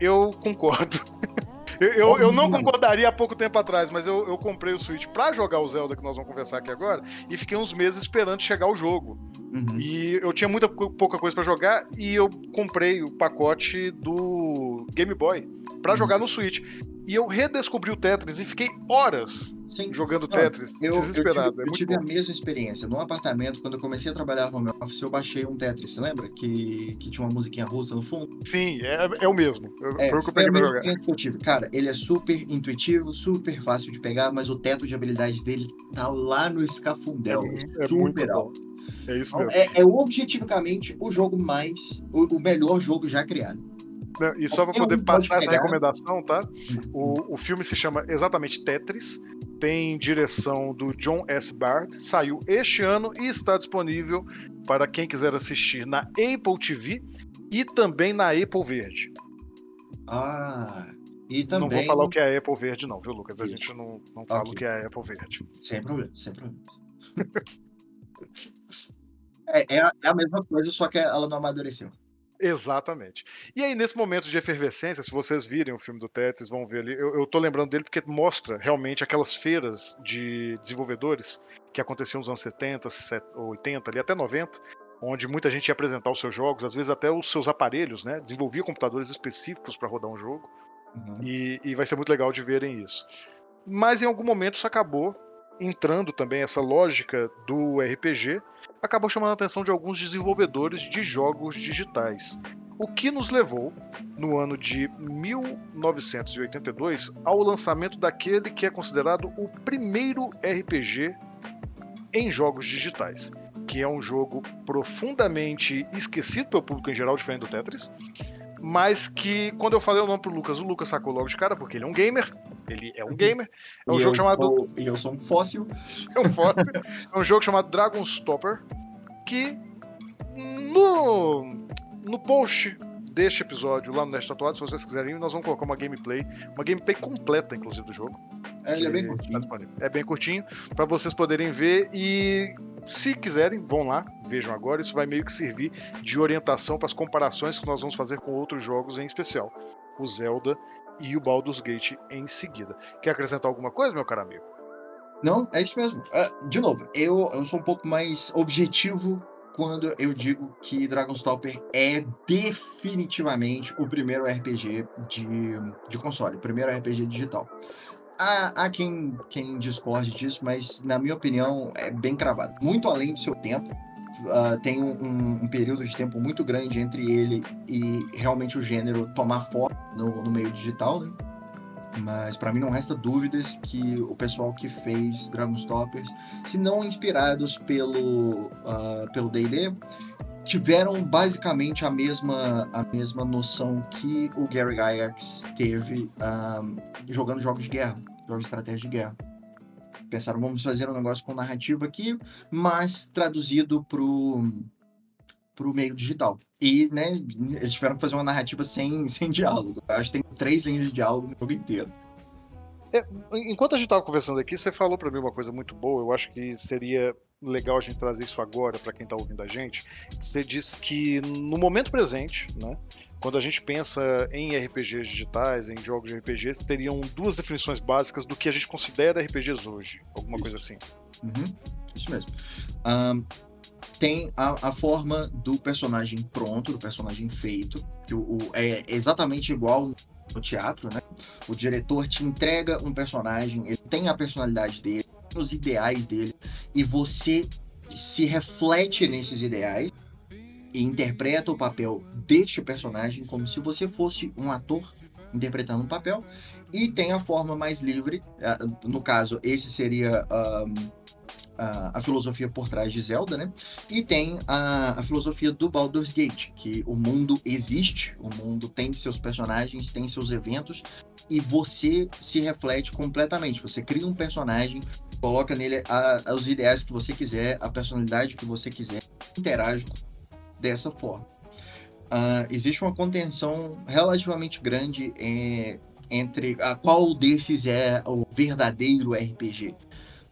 Eu concordo. (laughs) Eu, eu, eu não concordaria há pouco tempo atrás, mas eu, eu comprei o Switch pra jogar o Zelda que nós vamos conversar aqui agora e fiquei uns meses esperando chegar o jogo. Uhum. E eu tinha muita pou- pouca coisa pra jogar e eu comprei o pacote do Game Boy pra Uhum. jogar no Switch. E eu redescobri o Tetris e fiquei horas Sim. jogando Não, Tetris, Eu, eu desesperado. tive, é eu tive a mesma experiência. Num apartamento, quando eu comecei a trabalhar home office, eu baixei um Tetris. Você lembra? Que, que tinha uma musiquinha russa no fundo? Sim, é, é o mesmo. Eu- É, foi o que eu peguei pra jogar. que eu tive. Cara, ele é super intuitivo, super fácil de pegar, mas o teto de habilidade dele tá lá no escafundel. É super muito bom. alto. É isso Então, mesmo. é, é objetivamente o jogo mais. O, o melhor jogo já criado. Não, e só para poder pode passar essa recomendação, tá? O, o filme se chama exatamente Tetris, tem direção do John S. Bard, saiu este ano e está disponível para quem quiser assistir na Apple TV e também na Apple Verde. Ah, E Não também. vou falar o que é a Apple Verde, não, viu, Lucas? A Isso. gente não, não fala Ok. o que é a Apple Verde. Sem problema, sem problema. (laughs) é, é, a, é a mesma coisa, só que ela não amadureceu. Exatamente. E aí, nesse momento de efervescência, se vocês virem o filme do Tetris, vão ver ali. Eu, eu tô lembrando dele porque mostra realmente aquelas feiras de desenvolvedores que aconteciam nos anos 70, 70, 80, ali até 90, onde muita gente ia apresentar os seus jogos, às vezes até os seus aparelhos, né? Desenvolvia computadores específicos para rodar um jogo. Uhum. E, e vai ser muito legal de verem isso. Mas em algum momento isso acabou entrando também essa lógica do RPG, acabou chamando a atenção de alguns desenvolvedores de jogos digitais. O que nos levou, no ano de 1982, ao lançamento daquele que é considerado o primeiro RPG em jogos digitais, que é um jogo profundamente esquecido pelo público em geral, diferente do Tetris, mas que quando eu falei o nome pro Lucas, o Lucas sacou logo de cara, porque ele é um gamer, ele é um gamer, é um E jogo eu chamado E eu sou um fóssil. é um fóssil. é um jogo chamado Dragon Stopper, que no, no post deste episódio lá no Nest Tatuado, se vocês quiserem, nós vamos colocar uma gameplay, uma gameplay completa, inclusive, do jogo. É, ele é bem curtinho. tá disponível. É bem curtinho, para vocês poderem ver e se quiserem, vão lá, vejam agora, isso vai meio que servir de orientação para as comparações que nós vamos fazer com outros jogos em especial, o Zelda e o Baldur's Gate em seguida. Quer acrescentar alguma coisa, meu caro amigo? Não, é isso mesmo. Ah, de novo, eu, eu sou um pouco mais objetivo quando eu digo que Dragonstopper é definitivamente o primeiro RPG de, de console, o primeiro RPG digital. Há, há quem, quem discorde disso, mas na minha opinião é bem cravado. Muito além do seu tempo. ah, tem um, um- um período de tempo muito grande entre ele e realmente o gênero tomar forma no, no meio digital, né? Mas pra mim não resta dúvidas que o pessoal que fez Dragonstoppers, se não inspirados pelo ah, pelo D&D, tiveram basicamente a mesma a mesma noção que o Gary Gygax teve ah, jogando jogos de guerra, jogos de estratégia de guerra. Pensaram, vamos fazer um negócio com narrativa aqui, mas traduzido pro pro meio digital. E, né, eles tiveram que fazer uma narrativa sem, (laughs) sem diálogo. Eu acho que tem três linhas de diálogo no jogo inteiro. Enquanto a gente estava conversando aqui, você falou para mim uma coisa muito boa. Eu acho que seria legal a gente trazer isso agora para quem está ouvindo a gente. Você disse que no momento presente, né, quando a gente pensa em RPGs digitais, em jogos de RPGs, teriam duas definições básicas do que a gente considera RPGs hoje, alguma Isso. coisa assim. Uhum, isso mesmo. Ahn, tem a, a forma do personagem pronto, do personagem feito, que o, o- é exatamente igual no teatro, né? O diretor te entrega um personagem, ele tem a personalidade dele, os ideais dele, e você se reflete nesses ideais e interpreta o papel deste personagem como se você fosse um ator interpretando um papel. E tem a forma mais livre, ah, no caso, esse seria ahm, a, a filosofia por trás de Zelda, né? E tem a, a filosofia do Baldur's Gate, que o mundo existe, o mundo tem seus personagens, tem seus eventos, e você se reflete completamente. Você cria um personagem, coloca nele a- os ideais que você quiser, a personalidade que você quiser, interage dessa forma. Ah, existe uma contenção relativamente grande eh, entre a qual desses é o verdadeiro RPG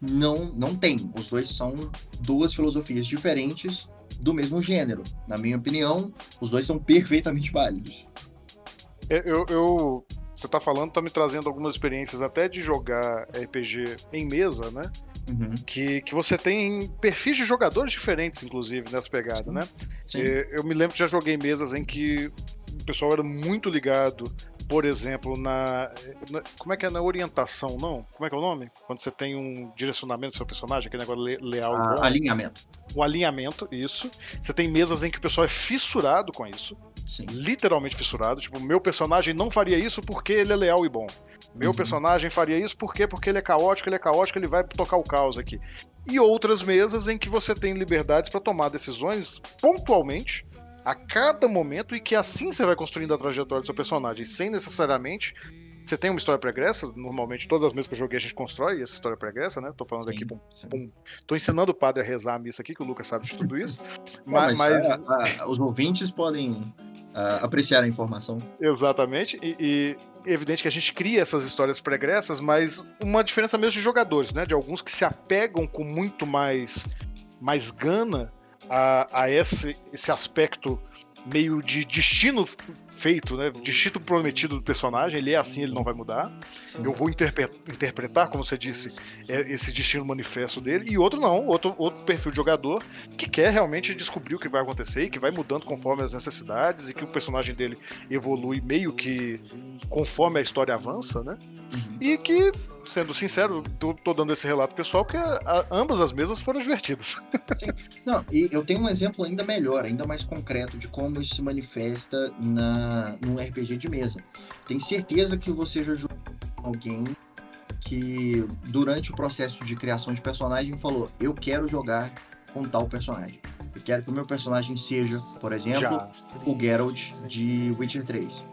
não, não tem. Os dois são duas filosofias diferentes do mesmo gênero. Na minha opinião, os dois são perfeitamente válidos. É, Eu, eu- você tá falando, tá me trazendo algumas experiências até de jogar RPG em mesa, né? Que, que você tem perfis de jogadores diferentes, inclusive, nessa pegada, Sim. né? Sim. Eu me lembro que já joguei mesas em que o pessoal era muito ligado, por exemplo, na, na- Como é que é? Na orientação, não? Como é que é o nome? Quando você tem um direcionamento do seu personagem, aquele negócio le- leal A- bom. alinhamento. Um alinhamento, isso. Você tem mesas em que o pessoal é fissurado com isso Sim. literalmente fissurado. Tipo, meu personagem não faria isso porque ele é leal e bom. Meu Uhum. personagem faria isso porque porque ele é caótico, ele é caótico, ele vai tocar o caos aqui. E outras mesas em que você tem liberdades para tomar decisões pontualmente a cada momento e que assim você vai construindo a trajetória do seu personagem, sem necessariamente você tem uma história pregressa, normalmente todas as mesas que eu joguei a gente constrói essa história pregressa, né? Tô falando Sim, aqui, pum, tô ensinando o padre a rezar a missa aqui, que o Lucas sabe de tudo isso. (laughs) Não, mas, mas- é, a- os ouvintes podem uh, apreciar a informação. Exatamente. E, e é evidente que a gente cria essas histórias pregressas, mas uma diferença mesmo de jogadores, né? De alguns que se apegam com muito mais, mais gana a, a esse, esse aspecto meio de destino feito, né? Destino prometido do personagem, ele é assim, ele não vai mudar. Eu vou interpretar, como você disse, é, esse destino manifesto dele, e outro não, outro, outro perfil de jogador que quer realmente descobrir o que vai acontecer e que vai mudando conforme as necessidades e que o personagem dele evolui meio que conforme a história avança, né? Uhum. E que sendo sincero, tô, tô, dando esse relato pessoal, porque a, a, ambas as mesas foram divertidas. (laughs) Sim. Não, e eu tenho um exemplo ainda melhor, ainda mais concreto de como isso se manifesta na, num RPG de mesa. Tenho certeza que você já jogou alguém que durante o processo de criação de personagem falou: Eu quero jogar com tal personagem. Eu quero que o meu personagem seja, por exemplo, já. o Geralt de Witcher 3.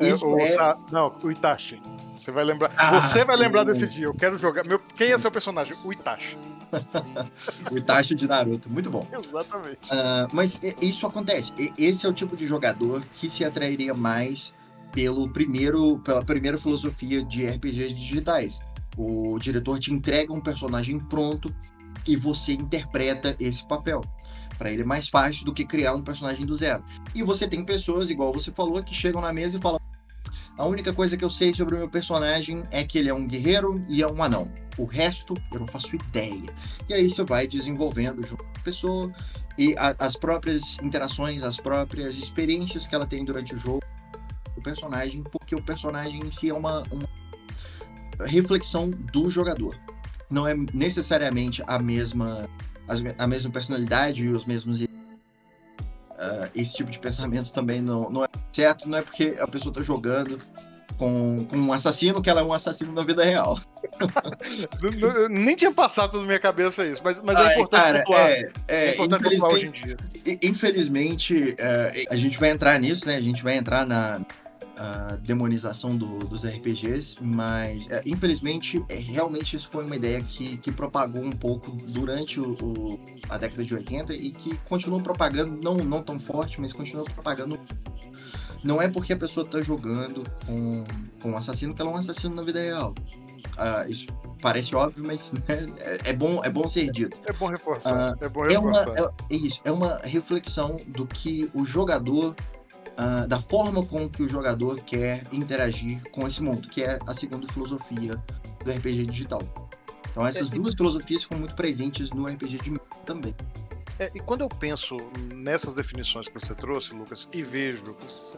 É, Isso o, é... Não, o Itachi. Você vai lembrar. Ah, você vai lembrar desse dia. Eu quero jogar. Meu... Quem é seu personagem? O Itachi. (laughs) o Itachi de Naruto. Muito bom. Exatamente. Uh, mas isso acontece. Esse é o tipo de jogador que se atrairia mais pelo primeiro, pela primeira filosofia de RPGs digitais. O diretor te entrega um personagem pronto e você interpreta esse papel. Para ele é mais fácil do que criar um personagem do zero. E você tem pessoas, igual você falou, que chegam na mesa e falam: a única coisa que eu sei sobre o meu personagem é que ele é um guerreiro e é um anão. O resto eu não faço ideia. E aí você vai desenvolvendo junto com a pessoa e a, as próprias interações, as próprias experiências que ela tem durante o jogo, o personagem, porque o personagem em si é uma, uma reflexão do jogador. Não é necessariamente a mesma a mesma personalidade e os mesmos. Uh, esse tipo de pensamento também não, não é certo, não é porque a pessoa está jogando com, com um assassino que ela é um assassino na vida real. (laughs) Nem tinha passado pela minha cabeça isso, mas, mas é Ai, é importante cara, É, é, é importante infelizmente, hoje em dia. Infelizmente, uh, a gente vai entrar nisso, né? A gente vai entrar na, a demonização do, dos RPGs, mas é, infelizmente é, realmente isso foi uma ideia que, que propagou um pouco durante o, o, a década de 80 e que continua propagando, não, não tão forte, mas continua propagando. Não é porque a pessoa está jogando com, com um assassino que ela é um assassino na vida real. Uh, isso parece óbvio, mas (laughs) né, é, é, bom, é bom ser dito. É bom reforçar. Uh, é bom reforçar. É, uma, é, isso, é uma reflexão do que o jogador uh, da forma com que o jogador quer interagir com esse mundo, que é a segunda filosofia do RPG digital. Então essas é, duas filosofias ficam muito presentes no RPG de também. É, e quando eu penso nessas definições que você trouxe, Lucas, e vejo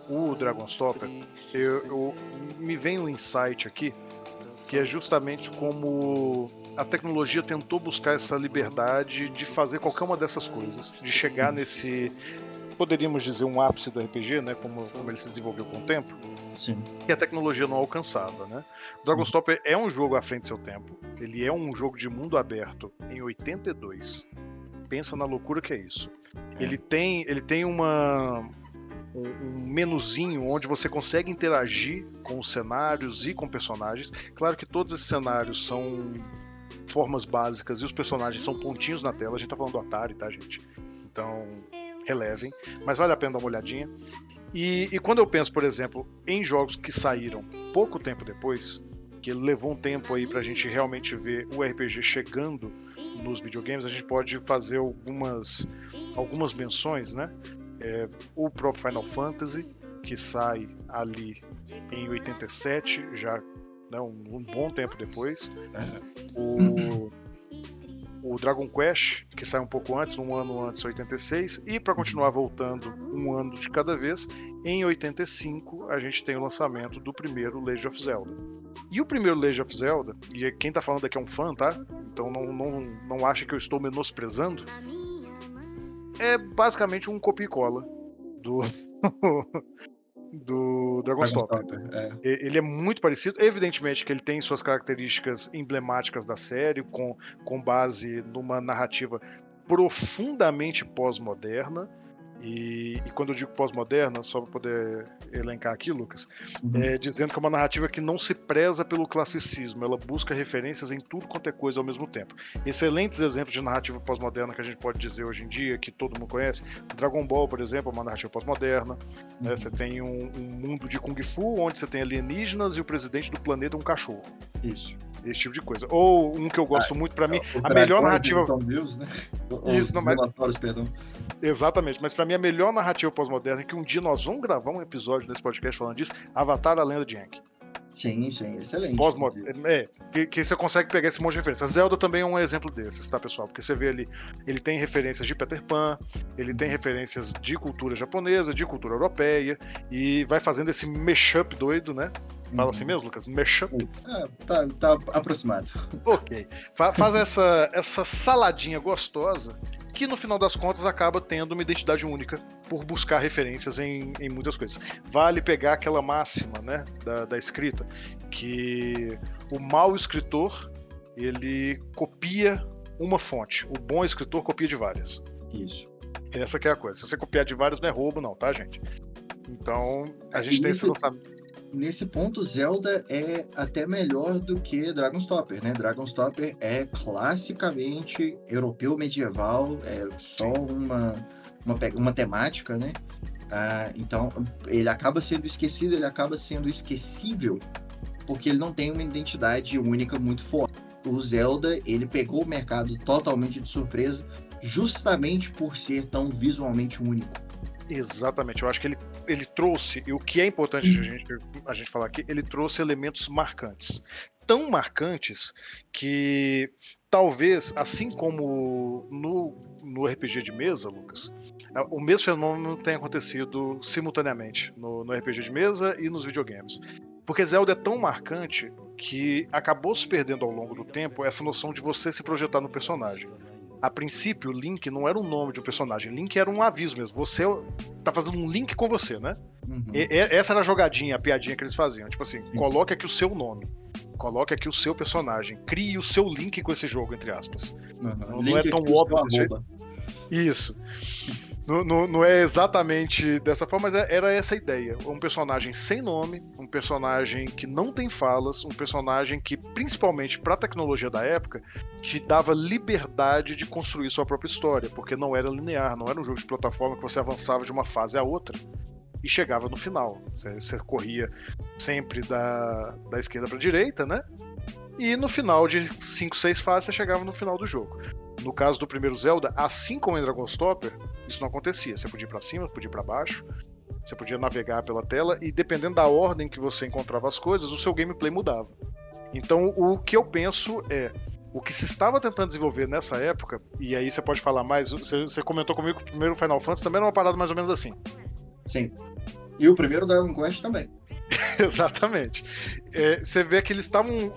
o Dragonstopper, eu, eu, me vem um insight aqui, que é justamente como a tecnologia tentou buscar essa liberdade de fazer qualquer uma dessas coisas, de chegar nesse poderíamos dizer, um ápice do RPG, né? Como, como ele se desenvolveu com o tempo. Sim. Que a tecnologia não alcançava, né? Dragonstopper é um jogo à frente do seu tempo. Ele é um jogo de mundo aberto em 82. Pensa na loucura que é isso. É. Ele tem, ele tem uma um, um menuzinho onde você consegue interagir com os cenários e com personagens. Claro que todos esses cenários são formas básicas e os personagens são pontinhos na tela. A gente tá falando do Atari, tá, gente? Então, relevem, mas vale a pena dar uma olhadinha. E, e quando eu penso, por exemplo, em jogos que saíram pouco tempo depois, que levou um tempo aí pra gente realmente ver o RPG chegando nos videogames, a gente pode fazer algumas, algumas menções, né? É, o próprio Final Fantasy, que sai ali em 87, já né, um, um bom tempo depois. É, o (laughs) o Dragon Quest, que sai um pouco antes, um ano antes, 86, e para continuar voltando um ano de cada vez, em 85 a gente tem o lançamento do primeiro Legend of Zelda. E o primeiro Legend of Zelda, e quem tá falando aqui é um fã, tá? Então não, não, não acha que eu estou menosprezando, é basicamente um copia e cola do (laughs) do Dragonstopper. É. Ele é muito parecido. Evidentemente que ele tem suas características emblemáticas da série, com, com base numa narrativa profundamente pós-moderna. E, e quando eu digo pós-moderna, só para poder elencar aqui, Lucas, Uhum. é dizendo que é uma narrativa que não se preza pelo classicismo, ela busca referências em tudo quanto é coisa ao mesmo tempo. Excelentes exemplos de narrativa pós-moderna que a gente pode dizer hoje em dia, que todo mundo conhece. Dragon Ball, por exemplo, é uma narrativa pós-moderna. né? Uhum. Você tem um, um mundo de Kung Fu, onde você tem alienígenas e o presidente do planeta é um cachorro. Isso. Esse tipo de coisa. Ou um que eu gosto muito, para mim, O a melhor Dragão narrativa. São Deus, né? Isso, não, mas- perdão. Exatamente, mas pra mim a melhor narrativa pós-moderna é que um dia nós vamos gravar um episódio nesse podcast falando disso, Avatar, a lenda de Aang. Sim, sim, excelente. Pós-moderno. É, que, que você consegue pegar esse monte de referências. Zelda também é um exemplo desses, tá, pessoal? Porque você vê ali, ele tem referências de Peter Pan, ele tem referências de cultura japonesa, de cultura europeia, e vai fazendo esse mashup doido, né? Fala assim mesmo, Lucas? Mashup? Ah, tá, tá aproximado. Ok. Fa- faz essa, essa saladinha gostosa que no final das contas acaba tendo uma identidade única por buscar referências em, em muitas coisas. Vale pegar aquela máxima né, da, da escrita, que o mau escritor ele copia uma fonte, o bom escritor copia de várias. Isso. Essa que é a coisa. Se você copiar de várias não é roubo não, tá, gente? Então, a gente tem esse Isso- lançamento. Nesse ponto, Zelda é até melhor do que Dragonstopper, né? Dragonstopper é classicamente europeu medieval, é só uma, uma, uma temática, né? Ah, então, ele acaba sendo esquecido, ele acaba sendo esquecível, porque ele não tem uma identidade única muito forte. O Zelda, ele pegou o mercado totalmente de surpresa, justamente por ser tão visualmente único. Exatamente, eu acho que ele, ele trouxe, e o que é importante a gente, a gente falar aqui, ele trouxe elementos marcantes. Tão marcantes que talvez, assim como no, no RPG de mesa, Lucas, a- o mesmo fenômeno tenha acontecido simultaneamente no, no RPG de mesa e nos videogames. Porque Zelda é tão marcante que acabou se perdendo ao longo do tempo essa noção de você se projetar no personagem. A princípio, Link não era o nome de um personagem, Link era um aviso mesmo. Você tá fazendo um link com você, né? Uhum. E- essa era a jogadinha, a piadinha que eles faziam. Tipo assim, coloque aqui o seu nome. Coloque aqui o seu personagem. Crie o seu link com esse jogo, entre aspas. Uhum. não Link é tão o seu óbvio. Isso. Não, não- é exatamente dessa forma, mas é- era essa a ideia. Um personagem sem nome, um personagem que não tem falas, um personagem que, principalmente pra tecnologia da época, te dava liberdade de construir sua própria história, porque não era linear, não era um jogo de plataforma que você avançava de uma fase a outra e chegava no final. Você, você corria sempre da, da esquerda pra direita, né? E no final de 5, 6 fases você chegava no final do jogo. No caso do primeiro Zelda, assim como em Dragonstopper, isso não acontecia. Você podia ir pra cima, podia ir pra baixo, você podia navegar pela tela e dependendo da ordem que você encontrava as coisas, o seu gameplay mudava. Então, o que eu penso é o que se estava tentando desenvolver nessa época, e aí você pode falar mais, você, você comentou comigo que o primeiro Final Fantasy também era uma parada mais ou menos assim. Sim. E o primeiro Dragon Quest também. (laughs) Exatamente. É, você vê que eles estavam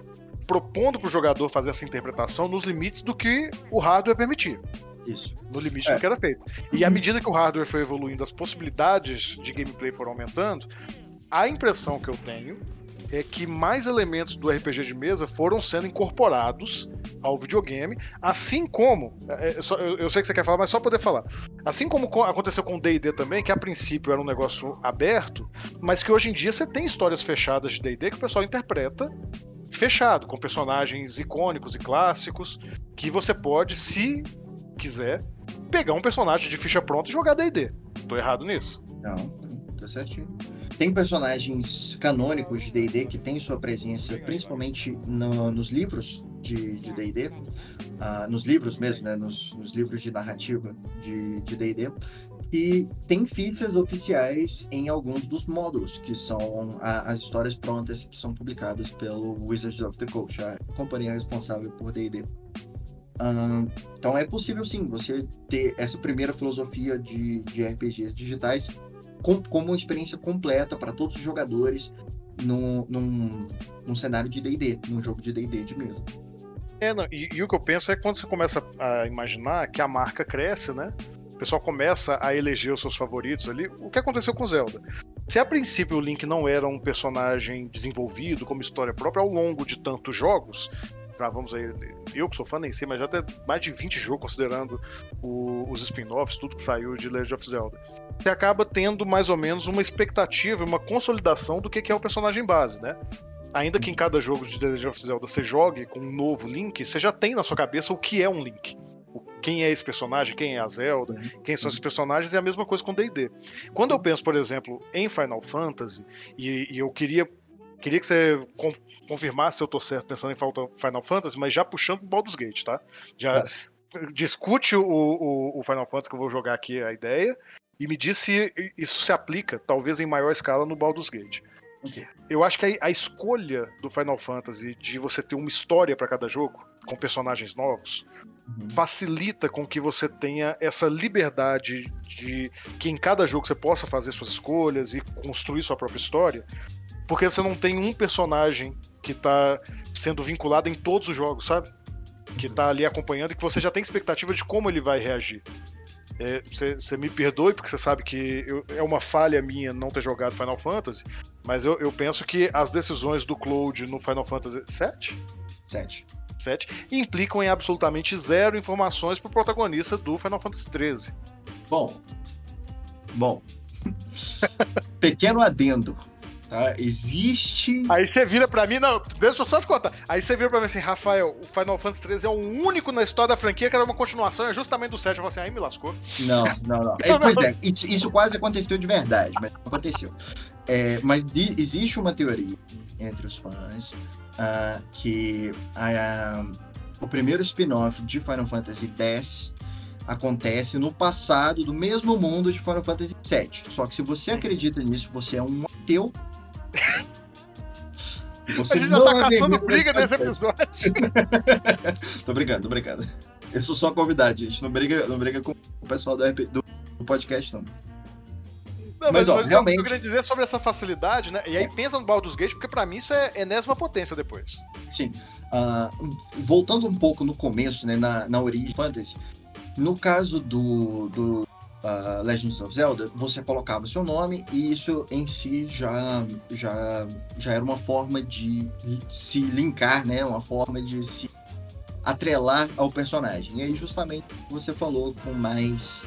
propondo pro jogador fazer essa interpretação nos limites do que o hardware permitia. Isso. no limite É. do que era feito. E à medida que o hardware foi evoluindo, as possibilidades de gameplay foram aumentando, a impressão que eu tenho é que mais elementos do RPG de mesa foram sendo incorporados ao videogame, assim como. é, é, eu, sei que você quer falar, mas só poder falar. Assim como co- aconteceu com o DD também, que a princípio era um negócio aberto, mas que hoje em dia você tem histórias fechadas de DD que o pessoal interpreta fechado, com personagens icônicos e clássicos, que você pode, se quiser, pegar um personagem de ficha pronta e jogar D&D. Tô errado nisso? Não, tá certinho. Tem personagens canônicos de D&D que têm sua presença principalmente no- nos livros de D&D, ah, nos livros mesmo, né, nos, nos livros de narrativa de D&D, e tem fichas oficiais em alguns dos módulos, que são a- as histórias prontas que são publicadas pelo Wizards of the Coast, a companhia responsável por D&D. Ah, então é possível sim você ter essa primeira filosofia de, de RPGs digitais com- como uma experiência completa para todos os jogadores num, num, num cenário de D&D, num jogo de D&D de mesa. É, não, e, e o que eu penso é que quando você começa a imaginar que a marca cresce, né? O pessoal começa a eleger os seus favoritos ali. O que aconteceu com Zelda? Se a princípio o Link não era um personagem desenvolvido como história própria ao longo de tantos jogos, vamos aí, eu que sou fã nem sei, mas já tem mais de 20 jogos considerando o, os spin-offs, tudo que saiu de Legend of Zelda. Você acaba tendo mais ou menos uma expectativa, uma consolidação do que é o personagem base, né? Ainda que em cada jogo de The Legend of Zelda você jogue com um novo Link, você já tem na sua cabeça o que é um Link. Quem é esse personagem, quem é a Zelda, quem são esses personagens, é a mesma coisa com D&D. Quando eu penso, por exemplo, em Final Fantasy, e, e eu queria Queria que você confirmasse se eu tô certo pensando em Final Fantasy, mas já puxando o Baldur's Gate, tá? Já discute o, o, o, Final Fantasy que eu vou jogar aqui a ideia e me diz se isso se aplica, talvez em maior escala, no Baldur's Gate. Okay. Eu acho que a, a, escolha do Final Fantasy de você ter uma história para cada jogo, com personagens novos, uhum. facilita com que você tenha essa liberdade de que em cada jogo você possa fazer suas escolhas e construir sua própria história, porque você não tem um personagem que tá sendo vinculado em todos os jogos, sabe? Que tá ali acompanhando e que você já tem expectativa de como ele vai reagir. Você é, me perdoe, porque você sabe que eu, é uma falha minha não ter jogado Final Fantasy, mas eu, eu penso que as decisões do Cloud no Final Fantasy VII? 7. 7 implicam em absolutamente zero informações pro protagonista do Final Fantasy XIII. Bom. Bom. (laughs) Pequeno adendo. Tá? Existe. Aí você vira pra mim, não, deixa eu só te contar. Aí você vira pra mim assim, Rafael, o Final Fantasy XIII é o único na história da franquia que era uma continuação, é justamente do 7. Eu falei assim, aí me lascou. Não, não, não. (laughs) É, pois é, isso, quase aconteceu de verdade, mas aconteceu. É, mas de, existe uma teoria entre os fãs uh, que uh, o primeiro spin-off de Final Fantasy X acontece no passado do mesmo mundo de Final Fantasy VII. Só que se você acredita nisso, você é um ateu (laughs) você a gente já tá caçando briga nesse episódio. (laughs) tô brincando, tô brincando. Eu sou só convidado, gente. Não briga, não briga com o pessoal do, RP, do, do podcast, não. Não, mas, mas, ó, mas realmente... eu queria dizer sobre essa facilidade, né? E aí pensa no Baldur's Gate, porque para mim isso é enésima potência depois. Sim. Uh, voltando um pouco no começo, né, na, na origem fantasy, no caso do, do uh, Legends of Zelda, você colocava seu nome e isso em si já, já, já era uma forma de se linkar, né? Uma forma de se atrelar ao personagem. E aí, justamente, você falou com mais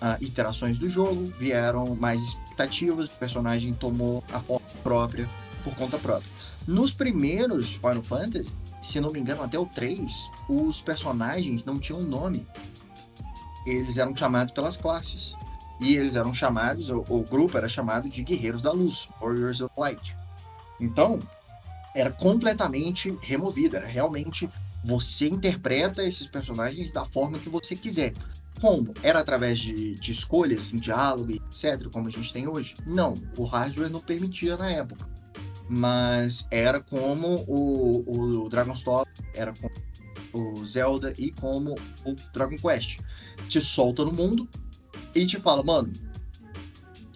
uh, iterações do jogo, vieram mais expectativas, o personagem tomou a forma própria por conta própria. Nos primeiros Final Fantasy, se não me engano, até o 3, os personagens não tinham nome eles eram chamados pelas classes. E eles eram chamados, o, o grupo era chamado de Guerreiros da Luz, Warriors of Light. Então, era completamente removido, era realmente você interpreta esses personagens da forma que você quiser. Como? Era através de, de escolhas em diálogo, etc., como a gente tem hoje? Não, o hardware não permitia na época. Mas era como o, o Dragonstone, era como o Zelda e como o Dragon Quest. Te solta no mundo e te fala, mano,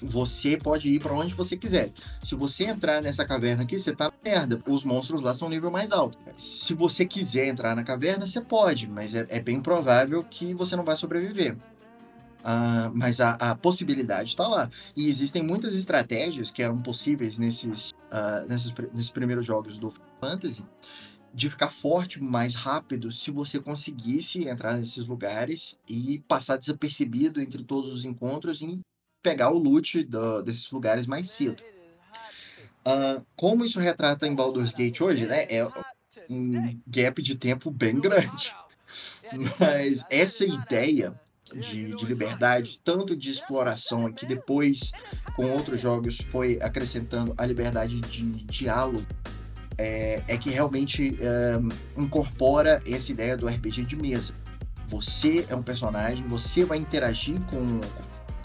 você pode ir para onde você quiser. Se você entrar nessa caverna aqui, você tá na merda. Os monstros lá são nível mais alto. Se você quiser entrar na caverna, você pode, mas é, é bem provável que você não vai sobreviver. Uh, mas a, a possibilidade está lá. E existem muitas estratégias que eram possíveis nesses, uh, nesses, nesses primeiros jogos do Fantasy de ficar forte mais rápido se você conseguisse entrar nesses lugares e passar desapercebido entre todos os encontros e pegar o loot do, desses lugares mais cedo. Uh, como isso retrata em Baldur's Gate hoje, né? É um gap de tempo bem grande. Mas essa ideia de, de, liberdade, tanto de exploração, que depois, com outros jogos, foi acrescentando a liberdade de diálogo é, é que realmente é, incorpora essa ideia do RPG de mesa. Você é um personagem, você vai interagir com,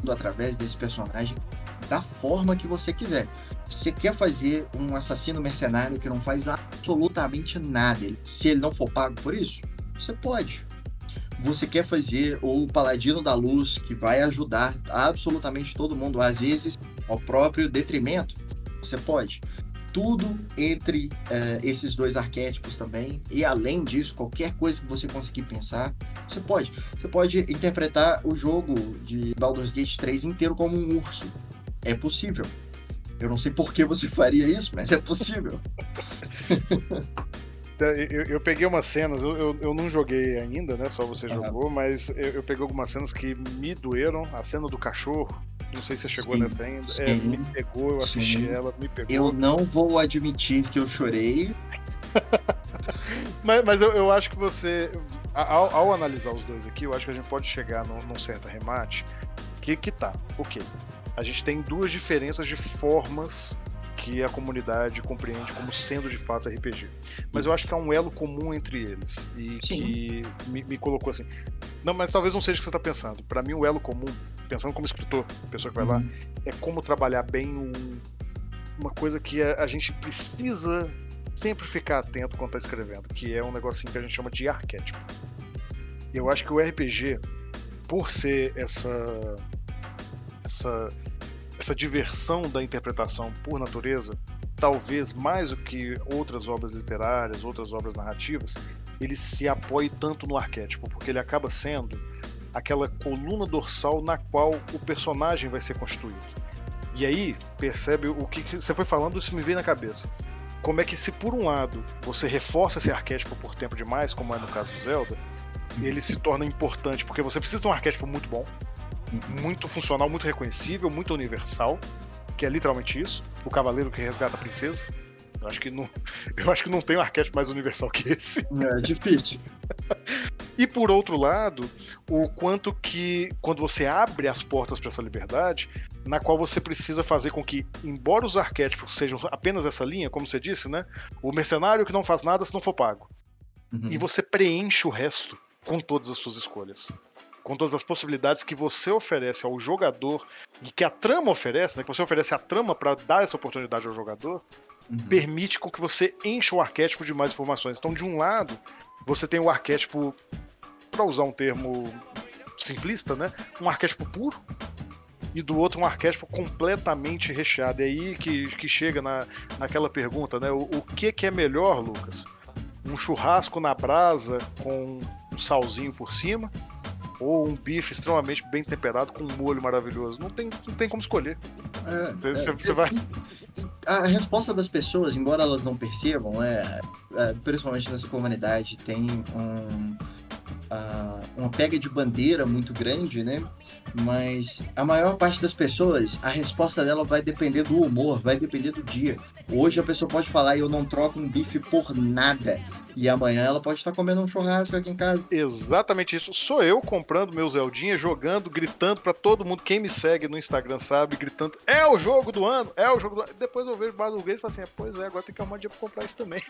com através desse personagem da forma que você quiser. Você quer fazer um assassino mercenário que não faz absolutamente nada, se ele não for pago por isso, você pode. Você quer fazer o paladino da luz que vai ajudar absolutamente todo mundo, às vezes ao próprio detrimento, você pode tudo entre uh, esses dois arquétipos também. E além disso, qualquer coisa que você conseguir pensar, você pode. Você pode interpretar o jogo de Baldur's Gate 3 inteiro como um urso. É possível. Eu não sei por que você (laughs) faria isso, mas é possível. Eu, eu peguei umas cenas, eu, eu, não joguei ainda, né? Só você Aham. jogou, mas eu, eu peguei algumas cenas que me doeram. A cena do cachorro, não sei se você chegou Sim, nessa ainda. É, me pegou, eu assisti sim. ela, me pegou. Eu não vou admitir que eu chorei. (laughs) Mas, mas eu, eu acho que você, ao, ao analisar os dois aqui, eu acho que a gente pode chegar num, num certo remate que, que tá, ok. A gente tem duas diferenças de formas que a comunidade compreende como sendo de fato RPG. Mas eu acho que há um elo comum entre eles. E Sim. que me, me colocou assim. Não, mas talvez não seja o que você está pensando. Para mim, o elo comum, pensando como escritor, pessoa que vai lá, Uhum. é como trabalhar bem um- uma coisa que a, a gente precisa sempre ficar atento quando tá escrevendo, que é um negocinho que a gente chama de arquétipo. Eu acho que o RPG, por ser essa essa essa diversão da interpretação por natureza, talvez mais do que outras obras literárias, outras obras narrativas, ele se apoie tanto no arquétipo, porque ele acaba sendo aquela coluna dorsal na qual o personagem vai ser constituído. E aí, percebe o que, que você foi falando, isso me veio na cabeça. Como é que se por um lado você reforça esse arquétipo por tempo demais, como é no caso do Zelda, ele se torna importante, porque você precisa de um arquétipo muito bom, muito funcional, muito reconhecível, muito universal, que é literalmente isso, o cavaleiro que resgata a princesa. Eu acho que não, (laughs) eu acho que não tem um arquétipo mais universal que esse. É difícil. E por outro lado, o quanto que quando você abre as portas para essa liberdade, na qual você precisa fazer com que, embora os arquétipos sejam apenas essa linha, como você disse, né? O mercenário que não faz nada se não for pago. Uhum. E você preenche o resto com todas as suas escolhas. Com todas as possibilidades que você oferece ao jogador e que a trama oferece, né? Que você oferece a trama para dar essa oportunidade ao jogador, Uhum. permite com que você encha o arquétipo de mais informações. Então, de um lado, você tem o arquétipo, para usar um termo simplista, né? Um arquétipo puro. E do outro, um arquétipo completamente recheado. É aí que, que chega na, naquela pergunta, né? O, o que, que é melhor, Lucas? Um churrasco na brasa com um salzinho por cima? Ou um bife extremamente bem temperado com um molho maravilhoso? Não tem, não tem como escolher. É, Você, é, você vai. A resposta das pessoas, embora elas não percebam, é, é, principalmente nessa comunidade, tem um, ah, uma pega de bandeira muito grande, né? Mas a maior parte das pessoas, a resposta dela vai depender do humor, vai depender do dia. Hoje a pessoa pode falar, eu não troco um bife por nada. E amanhã ela pode estar comendo um churrasco aqui em casa. Exatamente isso. Sou eu comprando meu Zeldinha, jogando, gritando pra todo mundo. Quem me segue no Instagram sabe, gritando: é o jogo do ano, é o jogo do ano. Depois eu vejo o Baldur's Gate e falo assim: pois é, agora tem que arrumar dinheiro pra comprar isso também. (laughs)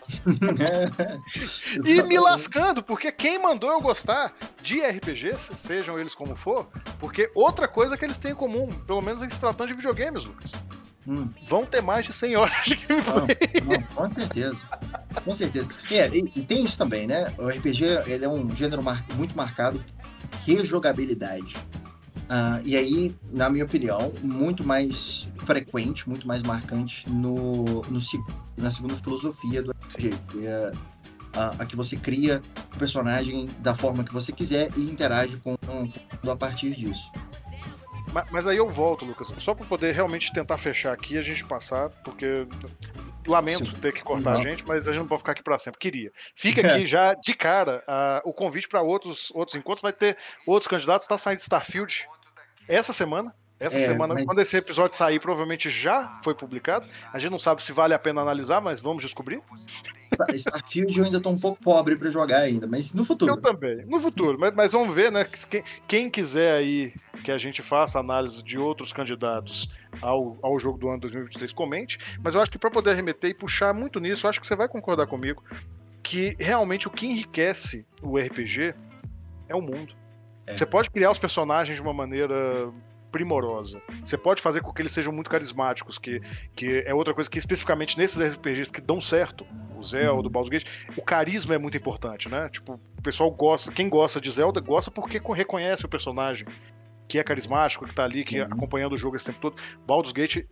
E me lascando, porque quem mandou eu gostar de RPGs, sejam eles como for, porque outra coisa que eles têm em comum, pelo menos em se tratando de videogames, Lucas, Hum. vão ter mais de 100 horas de gameplay. Não, não, com certeza. Com certeza. É, e, e tem isso também, né? O RPG ele é um gênero mar- muito marcado rejogabilidade. Ah, e aí, na minha opinião, muito mais frequente, muito mais marcante no, no na segunda filosofia do RPG, a, a que você cria o personagem da forma que você quiser e interage com, com a partir disso. Ma- Mas aí eu volto, Lucas, só pra poder realmente tentar fechar aqui e a gente passar, porque lamento Sim. ter que cortar a Não. gente, mas a gente não pode ficar aqui pra sempre. Queria. Fica aqui já de cara ah, o convite para outros, outros encontros. Vai ter outros candidatos. Tá saindo Starfield essa semana. Essa É, semana, mas- quando esse episódio sair, provavelmente já foi publicado. A gente não sabe se vale a pena analisar, mas vamos descobrir. Starfield eu ainda tô um pouco pobre para jogar ainda, mas no futuro. Eu também. No futuro. Mas, mas vamos ver, né? que Quem, quem quiser aí que a gente faça análise de outros candidatos ao, ao jogo do ano 2023, comente. Mas eu acho que para poder remeter e puxar muito nisso, eu acho que você vai concordar comigo que realmente o que enriquece o RPG é o mundo. É. Você pode criar os personagens de uma maneira primorosa. Você pode fazer com que eles sejam muito carismáticos, que, que é outra coisa que especificamente nesses RPGs que dão certo, o Zelda, o Baldur's Gate, o carisma é muito importante, né? Tipo, o pessoal gosta, quem gosta de Zelda gosta porque co- reconhece o personagem que é carismático, que tá ali, que Sim. acompanhando o jogo esse tempo todo. Baldur's Gate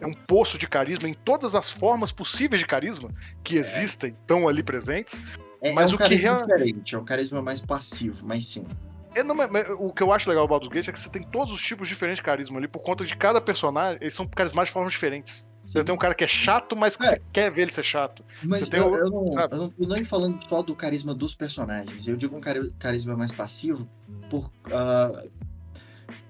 é um poço de carisma em todas as formas possíveis de carisma que existem, estão ali presentes. É, Mas é um o que carisma real- diferente, é um carisma mais passivo, mais sim. É, não, mas- mas o que eu acho legal do Baldur's Gate é que você tem todos os tipos diferentes de carisma ali, por conta de cada personagem, eles são carismáticos de formas diferentes. Você tem um cara que é chato, mas que É. você quer ver ele ser chato. Mas eu, o- eu não, sabe? eu não falando só do carisma dos personagens. Eu digo um cari- carisma mais passivo por, ah,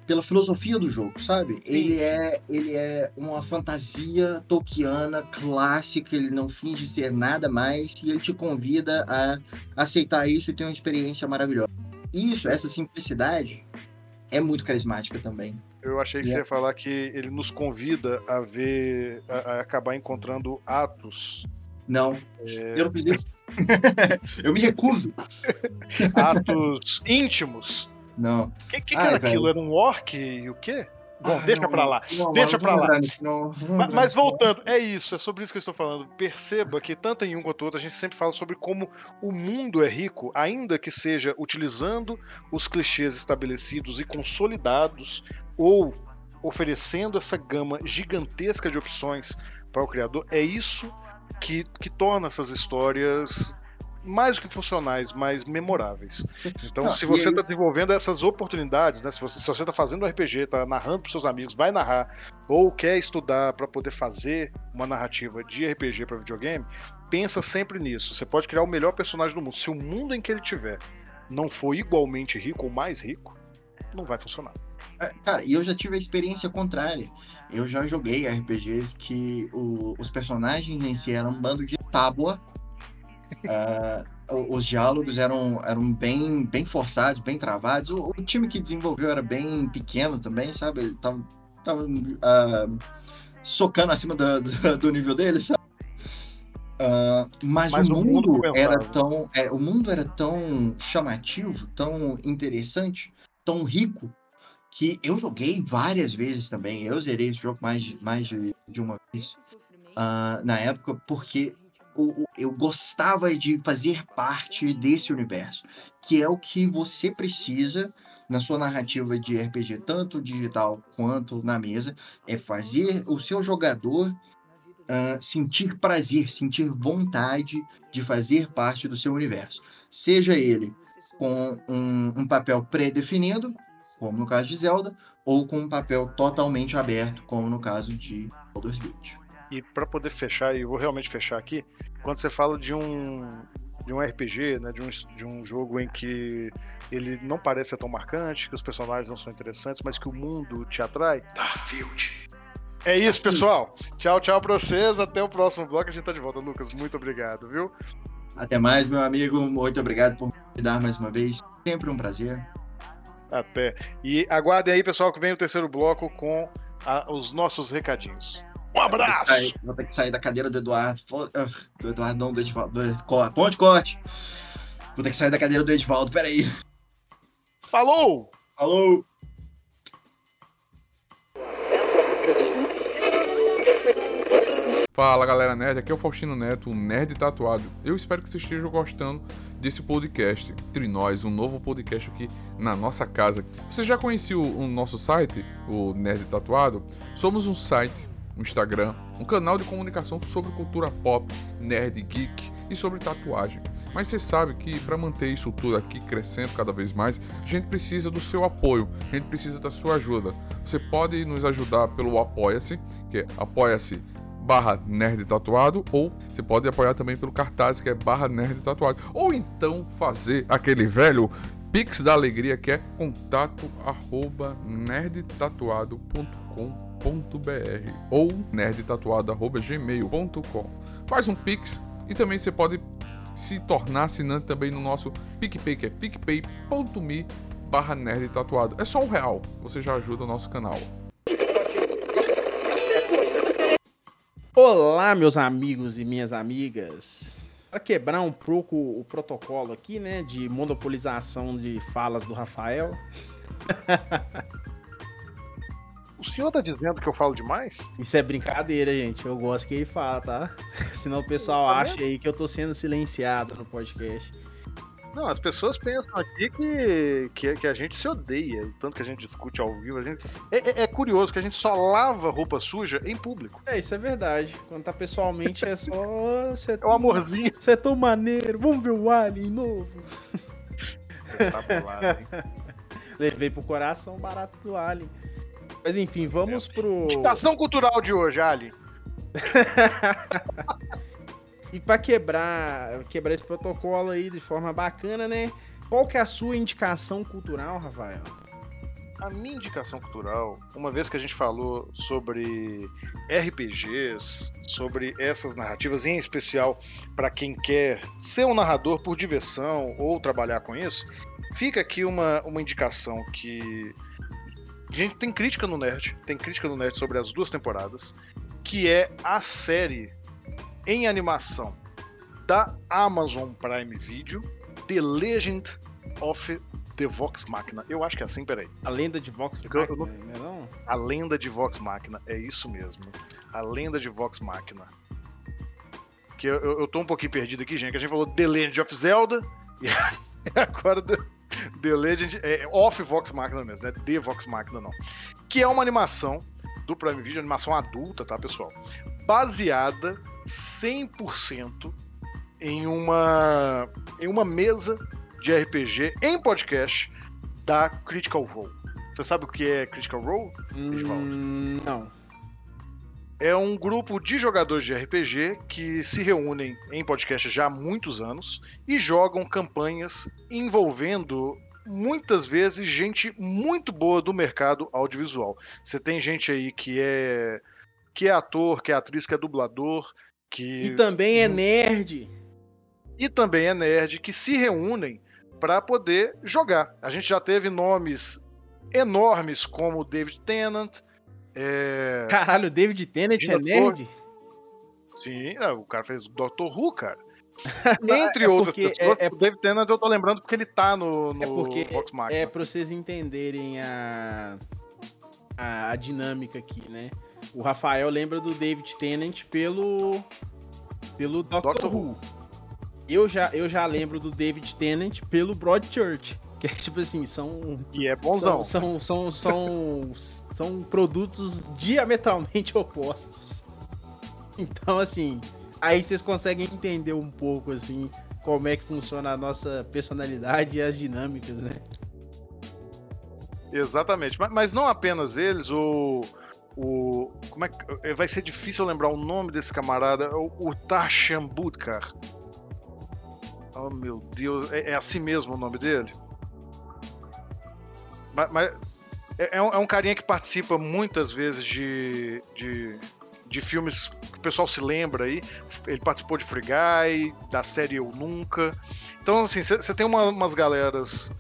pela filosofia do jogo, sabe? Ele é, ele é uma fantasia tolkiana clássica, ele não finge ser nada mais e ele te convida a aceitar isso e ter uma experiência maravilhosa. Isso, essa simplicidade é muito carismática também. Eu achei que É. você ia falar que ele nos convida a ver, a, a acabar encontrando atos, Não, é, eu não fiz isso. (laughs) eu me recuso. atos íntimos. Não. O que, que, que era velho. aquilo? Era um orc e o quê? Bom, Ah, deixa não, pra lá. não, Deixa não pra lá. Mas não. voltando, é isso, é sobre isso que eu estou falando. Perceba que tanto em um quanto outro a gente sempre fala sobre como o mundo é rico, ainda que seja utilizando os clichês estabelecidos e consolidados, ou oferecendo essa gama gigantesca de opções para o criador. É isso que, que torna essas histórias mais do que funcionais, mais memoráveis. Então, Não, se você aí- está desenvolvendo essas oportunidades, né? Se você se você está fazendo RPG, está narrando para seus amigos, vai narrar, ou quer estudar para poder fazer uma narrativa de RPG para videogame, pensa sempre nisso. Você pode criar o melhor personagem do mundo. Se o mundo em que ele tiver não for igualmente rico ou mais rico, não vai funcionar. É, Cara, e eu já tive a experiência contrária. Eu já joguei RPGs que o- os personagens em si eram um bando de tábua. O- os diálogos eram, eram bem, bem forçados, bem travados. O, o time que desenvolveu era bem pequeno também, sabe? Ele tava, tava ah, socando acima do, do- do nível dele, sabe? Ah, mas, Mas o o mundo mundo era tão, é, o mundo era tão chamativo, tão interessante, tão rico que eu joguei várias vezes também. Eu zerei esse jogo mais de, mais de, de uma vez ah, na época, porque eu gostava de fazer parte desse universo, que é o que você precisa na sua narrativa de RPG, tanto digital quanto na mesa, é fazer o seu jogador ah, sentir prazer, sentir vontade de fazer parte do seu universo. Seja ele com um, um papel pré-definido, como no caso de Zelda, ou com um papel totalmente aberto, como no caso de Baldur's Gate. E para poder fechar, e eu vou realmente fechar aqui, quando você fala de um de um RPG, né, de um, de um jogo em que ele não parece ser tão marcante, que os personagens não são interessantes, mas que o mundo te atrai, Starfield. É isso, pessoal. Tchau, tchau pra vocês. Até o próximo bloco. A gente tá de volta, Lucas. Muito obrigado, viu? Até mais, meu amigo. Muito obrigado por me convidar mais uma vez. Sempre um prazer. Até. E aguardem aí, pessoal, que vem o terceiro bloco com a- os nossos recadinhos. Um abraço! Vou ter, que sair, vou ter que sair da cadeira do Eduardo. Ah, Do Eduardo, não, do Edivaldo. Do, ponte, corte. Vou ter que sair da cadeira do Edivaldo. Peraí. Falou! Alô? Fala galera nerd, aqui é o Faustino Neto, o Nerd Tatuado. Eu espero que vocês estejam gostando desse podcast. Entre nós, um novo podcast aqui na nossa casa. Você já conhecia o, o nosso site, o Nerd Tatuado? Somos um site, um Instagram, um canal de comunicação sobre cultura pop, nerd, geek e sobre tatuagem. Mas você sabe que para manter isso tudo aqui crescendo cada vez mais, a gente precisa do seu apoio, a gente precisa da sua ajuda. Você pode nos ajudar pelo Apoia-se, que é apoia-se barra nerd tatuado ou você pode apoiar também pelo cartaz que é barra nerd tatuado ou então fazer aquele velho pix da alegria que é contato arroba nerdtatuado.com.br ou nerdtatuado arroba gmail.com faz um pix e também você pode se tornar assinante também no nosso PicPay que é picpay.me barra nerd tatuado é só um real você já ajuda o nosso canal Olá, meus amigos e minhas amigas. Para quebrar um pouco o protocolo aqui, né, de monopolização de falas do Rafael. (laughs) O senhor tá dizendo que eu falo demais? Isso é brincadeira, gente. Eu gosto que ele fala, tá? (laughs) Senão o pessoal Tá acha aí que eu tô sendo silenciado no podcast. Não, as pessoas pensam aqui que, que, que a gente se odeia, o tanto que a gente discute ao vivo. A gente... é, é- é curioso que a gente só lava roupa suja em público. É, isso é verdade. Quando tá pessoalmente é só. (laughs) Você É um amorzinho. (laughs) Você é tão maneiro. Vamos ver o Alien novo. Você tá bolado, hein? Levei pro coração o barato do Alien. Mas enfim, vamos pro. Indicação cultural de hoje, Ali. (laughs) e para quebrar, quebrar esse protocolo aí de forma bacana, né? Qual que é a sua indicação cultural, Rafael? A minha indicação cultural, uma vez que a gente falou sobre RPGs, sobre essas narrativas, em especial para quem quer ser um narrador por diversão ou trabalhar com isso, fica aqui uma, uma indicação que. A gente tem crítica no Nerd, tem crítica no Nerd sobre as duas temporadas, que é a série em animação da Amazon Prime Video, The Legend of The Vox Machina. Eu acho que é assim, peraí. A lenda de Vox Machina, não é não? A lenda de Vox Machina, é isso mesmo. A lenda de Vox Machina. Que eu, eu, eu tô um pouquinho perdido aqui, gente, que a gente falou The Legend of Zelda (laughs) e agora The, The Legend é of Vox Machina mesmo, né? The Vox Machina não. Que é uma animação do Prime Video, animação adulta, tá, pessoal? Baseada 100% em uma em uma mesa de RPG em podcast da Critical Role. Você sabe o que é Critical Role? Hum, não. É um grupo de jogadores de RPG que se reúnem em podcast já há muitos anos e jogam campanhas envolvendo muitas vezes gente muito boa do mercado audiovisual. Você tem gente aí que é que é ator, que é atriz, que é dublador, que E também é nerd. e também é nerd que se reúnem para poder jogar. A gente já teve nomes enormes como David Tennant, é... Caralho, o David Tennant é nerd? Sim, é, o cara fez o Doctor Who, cara. (laughs) Entre É outras pessoas, é- é- o David Tennant eu tô lembrando porque ele tá no, no É porque Vox Machina. É pra vocês entenderem a, a, a dinâmica aqui, né? O Rafael lembra do David Tennant pelo pelo Doctor, Doctor Who. Eu já, eu já lembro do David Tennant pelo Broadchurch. Que é tipo assim, são E é bonzão. são, são, são, são, produtos diametralmente (laughs) opostos. Então, assim, aí vocês conseguem entender um pouco, assim, como é que funciona a nossa personalidade e as dinâmicas, né? Exatamente. Mas, mas não apenas eles, o. O. Como é que. Vai ser difícil lembrar o nome desse camarada. O, o Tarshan Budkar. Oh meu Deus. É, é assim mesmo o nome dele? Mas. mas é, é um, é um carinha que participa muitas vezes de. de de filmes que o pessoal se lembra aí. Ele participou de Free Guy, da série Eu Nunca. Então, assim, você tem uma- umas galeras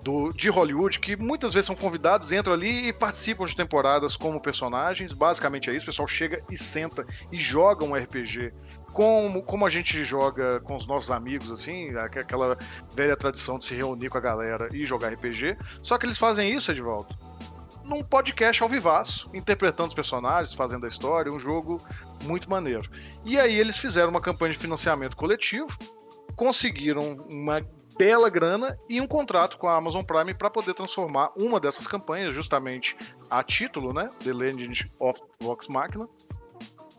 do, de Hollywood que muitas vezes são convidados, entram ali e participam de temporadas como personagens. Basicamente é isso, o pessoal chega e senta e joga um RPG como, como a gente joga com os nossos amigos, assim, aqu- aquela velha tradição de se reunir com a galera e jogar RPG. Só que eles fazem isso, Edvaldo, num podcast ao vivaço, interpretando os personagens, fazendo a história, um jogo muito maneiro. E aí eles fizeram uma campanha de financiamento coletivo, conseguiram uma bela grana e um contrato com a Amazon Prime para poder transformar uma dessas campanhas, justamente a título, né, The Legend of Vox Machina,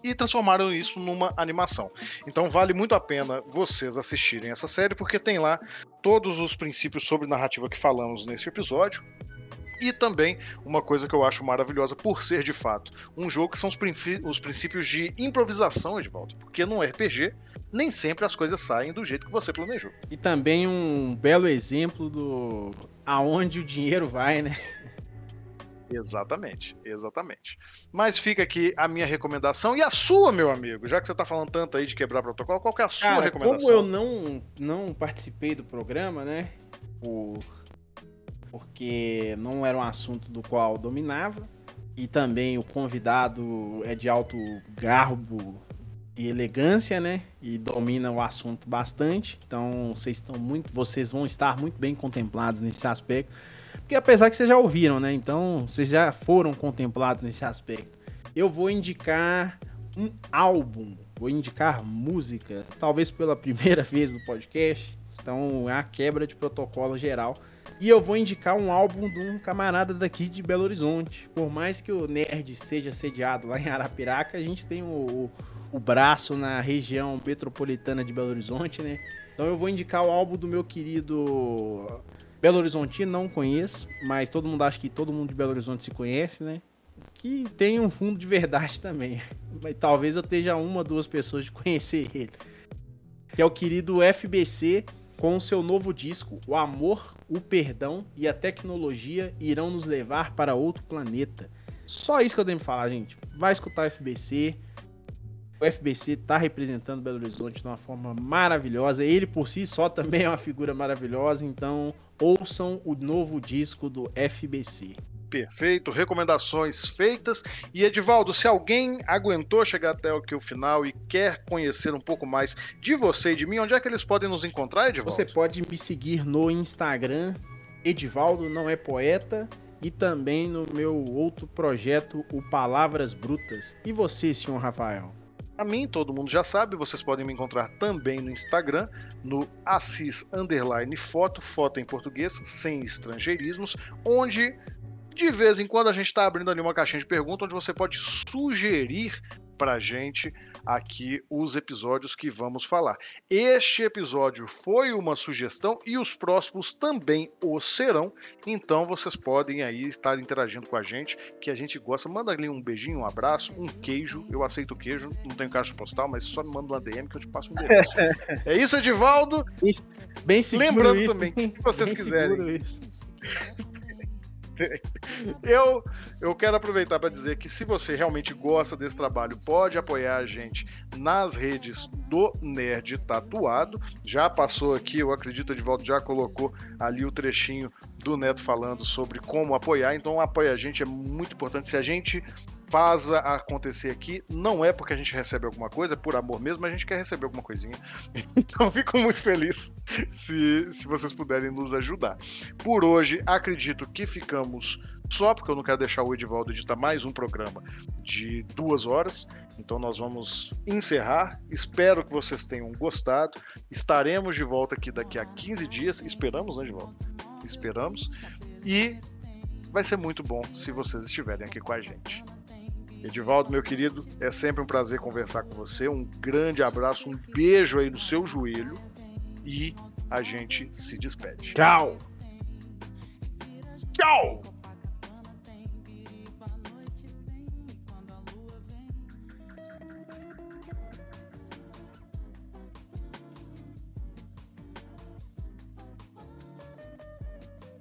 e transformaram isso numa animação. Então vale muito a pena vocês assistirem essa série, porque tem lá todos os princípios sobre narrativa que falamos nesse episódio. E também uma coisa que eu acho maravilhosa por ser de fato um jogo que são os, os princípios de improvisação, Edvaldo. Porque num RPG, nem sempre as coisas saem do jeito que você planejou. E também um belo exemplo do aonde o dinheiro vai, né? Exatamente, exatamente. Mas fica aqui a minha recomendação e a sua, meu amigo. Já que você tá falando tanto aí de quebrar protocolo, qual que é a sua Cara, recomendação? como eu não, não participei do programa, né? Por, porque não era um assunto do qual eu dominava. E também o convidado é de alto garbo e elegância, né? E domina o assunto bastante. Então vocês estão muito. Vocês vão estar muito bem contemplados nesse aspecto. Porque apesar que vocês já ouviram, né? Então vocês já foram contemplados nesse aspecto. Eu vou indicar um álbum, vou indicar música, talvez pela primeira (laughs) vez no podcast. Então é a quebra de protocolo geral. E eu vou indicar um álbum de um camarada daqui de Belo Horizonte. Por mais que o Nerd seja sediado lá em Arapiraca, a gente tem o, o, o braço na região metropolitana de Belo Horizonte, né? Então eu vou indicar o álbum do meu querido Belo Horizontino, não conheço, mas todo mundo acha que todo mundo de Belo Horizonte se conhece, né? que tem um fundo de verdade (laughs) também. Mas talvez eu esteja uma, duas pessoas de conhecer (laughs) ele. Que é o querido FBC com o seu novo disco, O Amor, o Perdão e a Tecnologia irão nos levar para outro planeta. Só isso que eu tenho pra falar, gente. Vai escutar FBC. O FBC tá representando Belo Horizonte de uma forma maravilhosa. Ele por si só também é uma figura maravilhosa. Então, ouçam o novo disco do FBC. Perfeito, recomendações feitas. E Edivaldo, se alguém aguentou chegar até aqui o final e quer conhecer um pouco mais de você e de mim, onde é que eles podem nos encontrar, Edivaldo? Você pode me seguir no Instagram, Edivaldo não é poeta, e também no meu outro projeto, o Palavras Brutas. E você, senhor Rafael? A mim, todo mundo já sabe, vocês podem me encontrar também no Instagram, no Assis Underline Foto, foto em português, sem estrangeirismos, onde de vez em quando a gente está abrindo ali uma caixinha de perguntas onde você pode sugerir para a gente aqui os episódios que vamos falar. Este episódio foi uma sugestão e os próximos também o serão. Então vocês podem aí estar interagindo com a gente, que a gente gosta. Manda ali um beijinho, um abraço, um queijo. Eu aceito queijo, não tenho caixa postal, mas só me manda uma DM que eu te passo um endereço. (laughs) é isso, Edivaldo. Bem seguro Lembrando isso, também, se vocês quiserem. Eu, eu quero aproveitar para dizer que se você realmente gosta desse trabalho, pode apoiar a gente nas redes do Nerd Tatuado. Já passou aqui, eu acredito, Edvaldo já colocou ali o trechinho do Neto falando sobre como apoiar. Então, apoia a gente, é muito importante. Se a gente faz acontecer aqui, não é porque a gente recebe alguma coisa, é por amor mesmo, a gente quer receber alguma coisinha. (laughs) Então, fico muito feliz se, se vocês puderem nos ajudar. Por hoje, acredito que ficamos só, porque eu não quero deixar o Edivaldo editar mais um programa de duas horas. Então nós vamos encerrar. Espero que vocês tenham gostado. Estaremos de volta aqui daqui a 15 dias. Esperamos, né, Edivaldo? Esperamos. E vai ser muito bom se vocês estiverem aqui com a gente. Edivaldo, meu querido, é sempre um prazer conversar com você. Um grande abraço, um beijo aí no seu joelho e a gente se despede. Tchau! Tchau!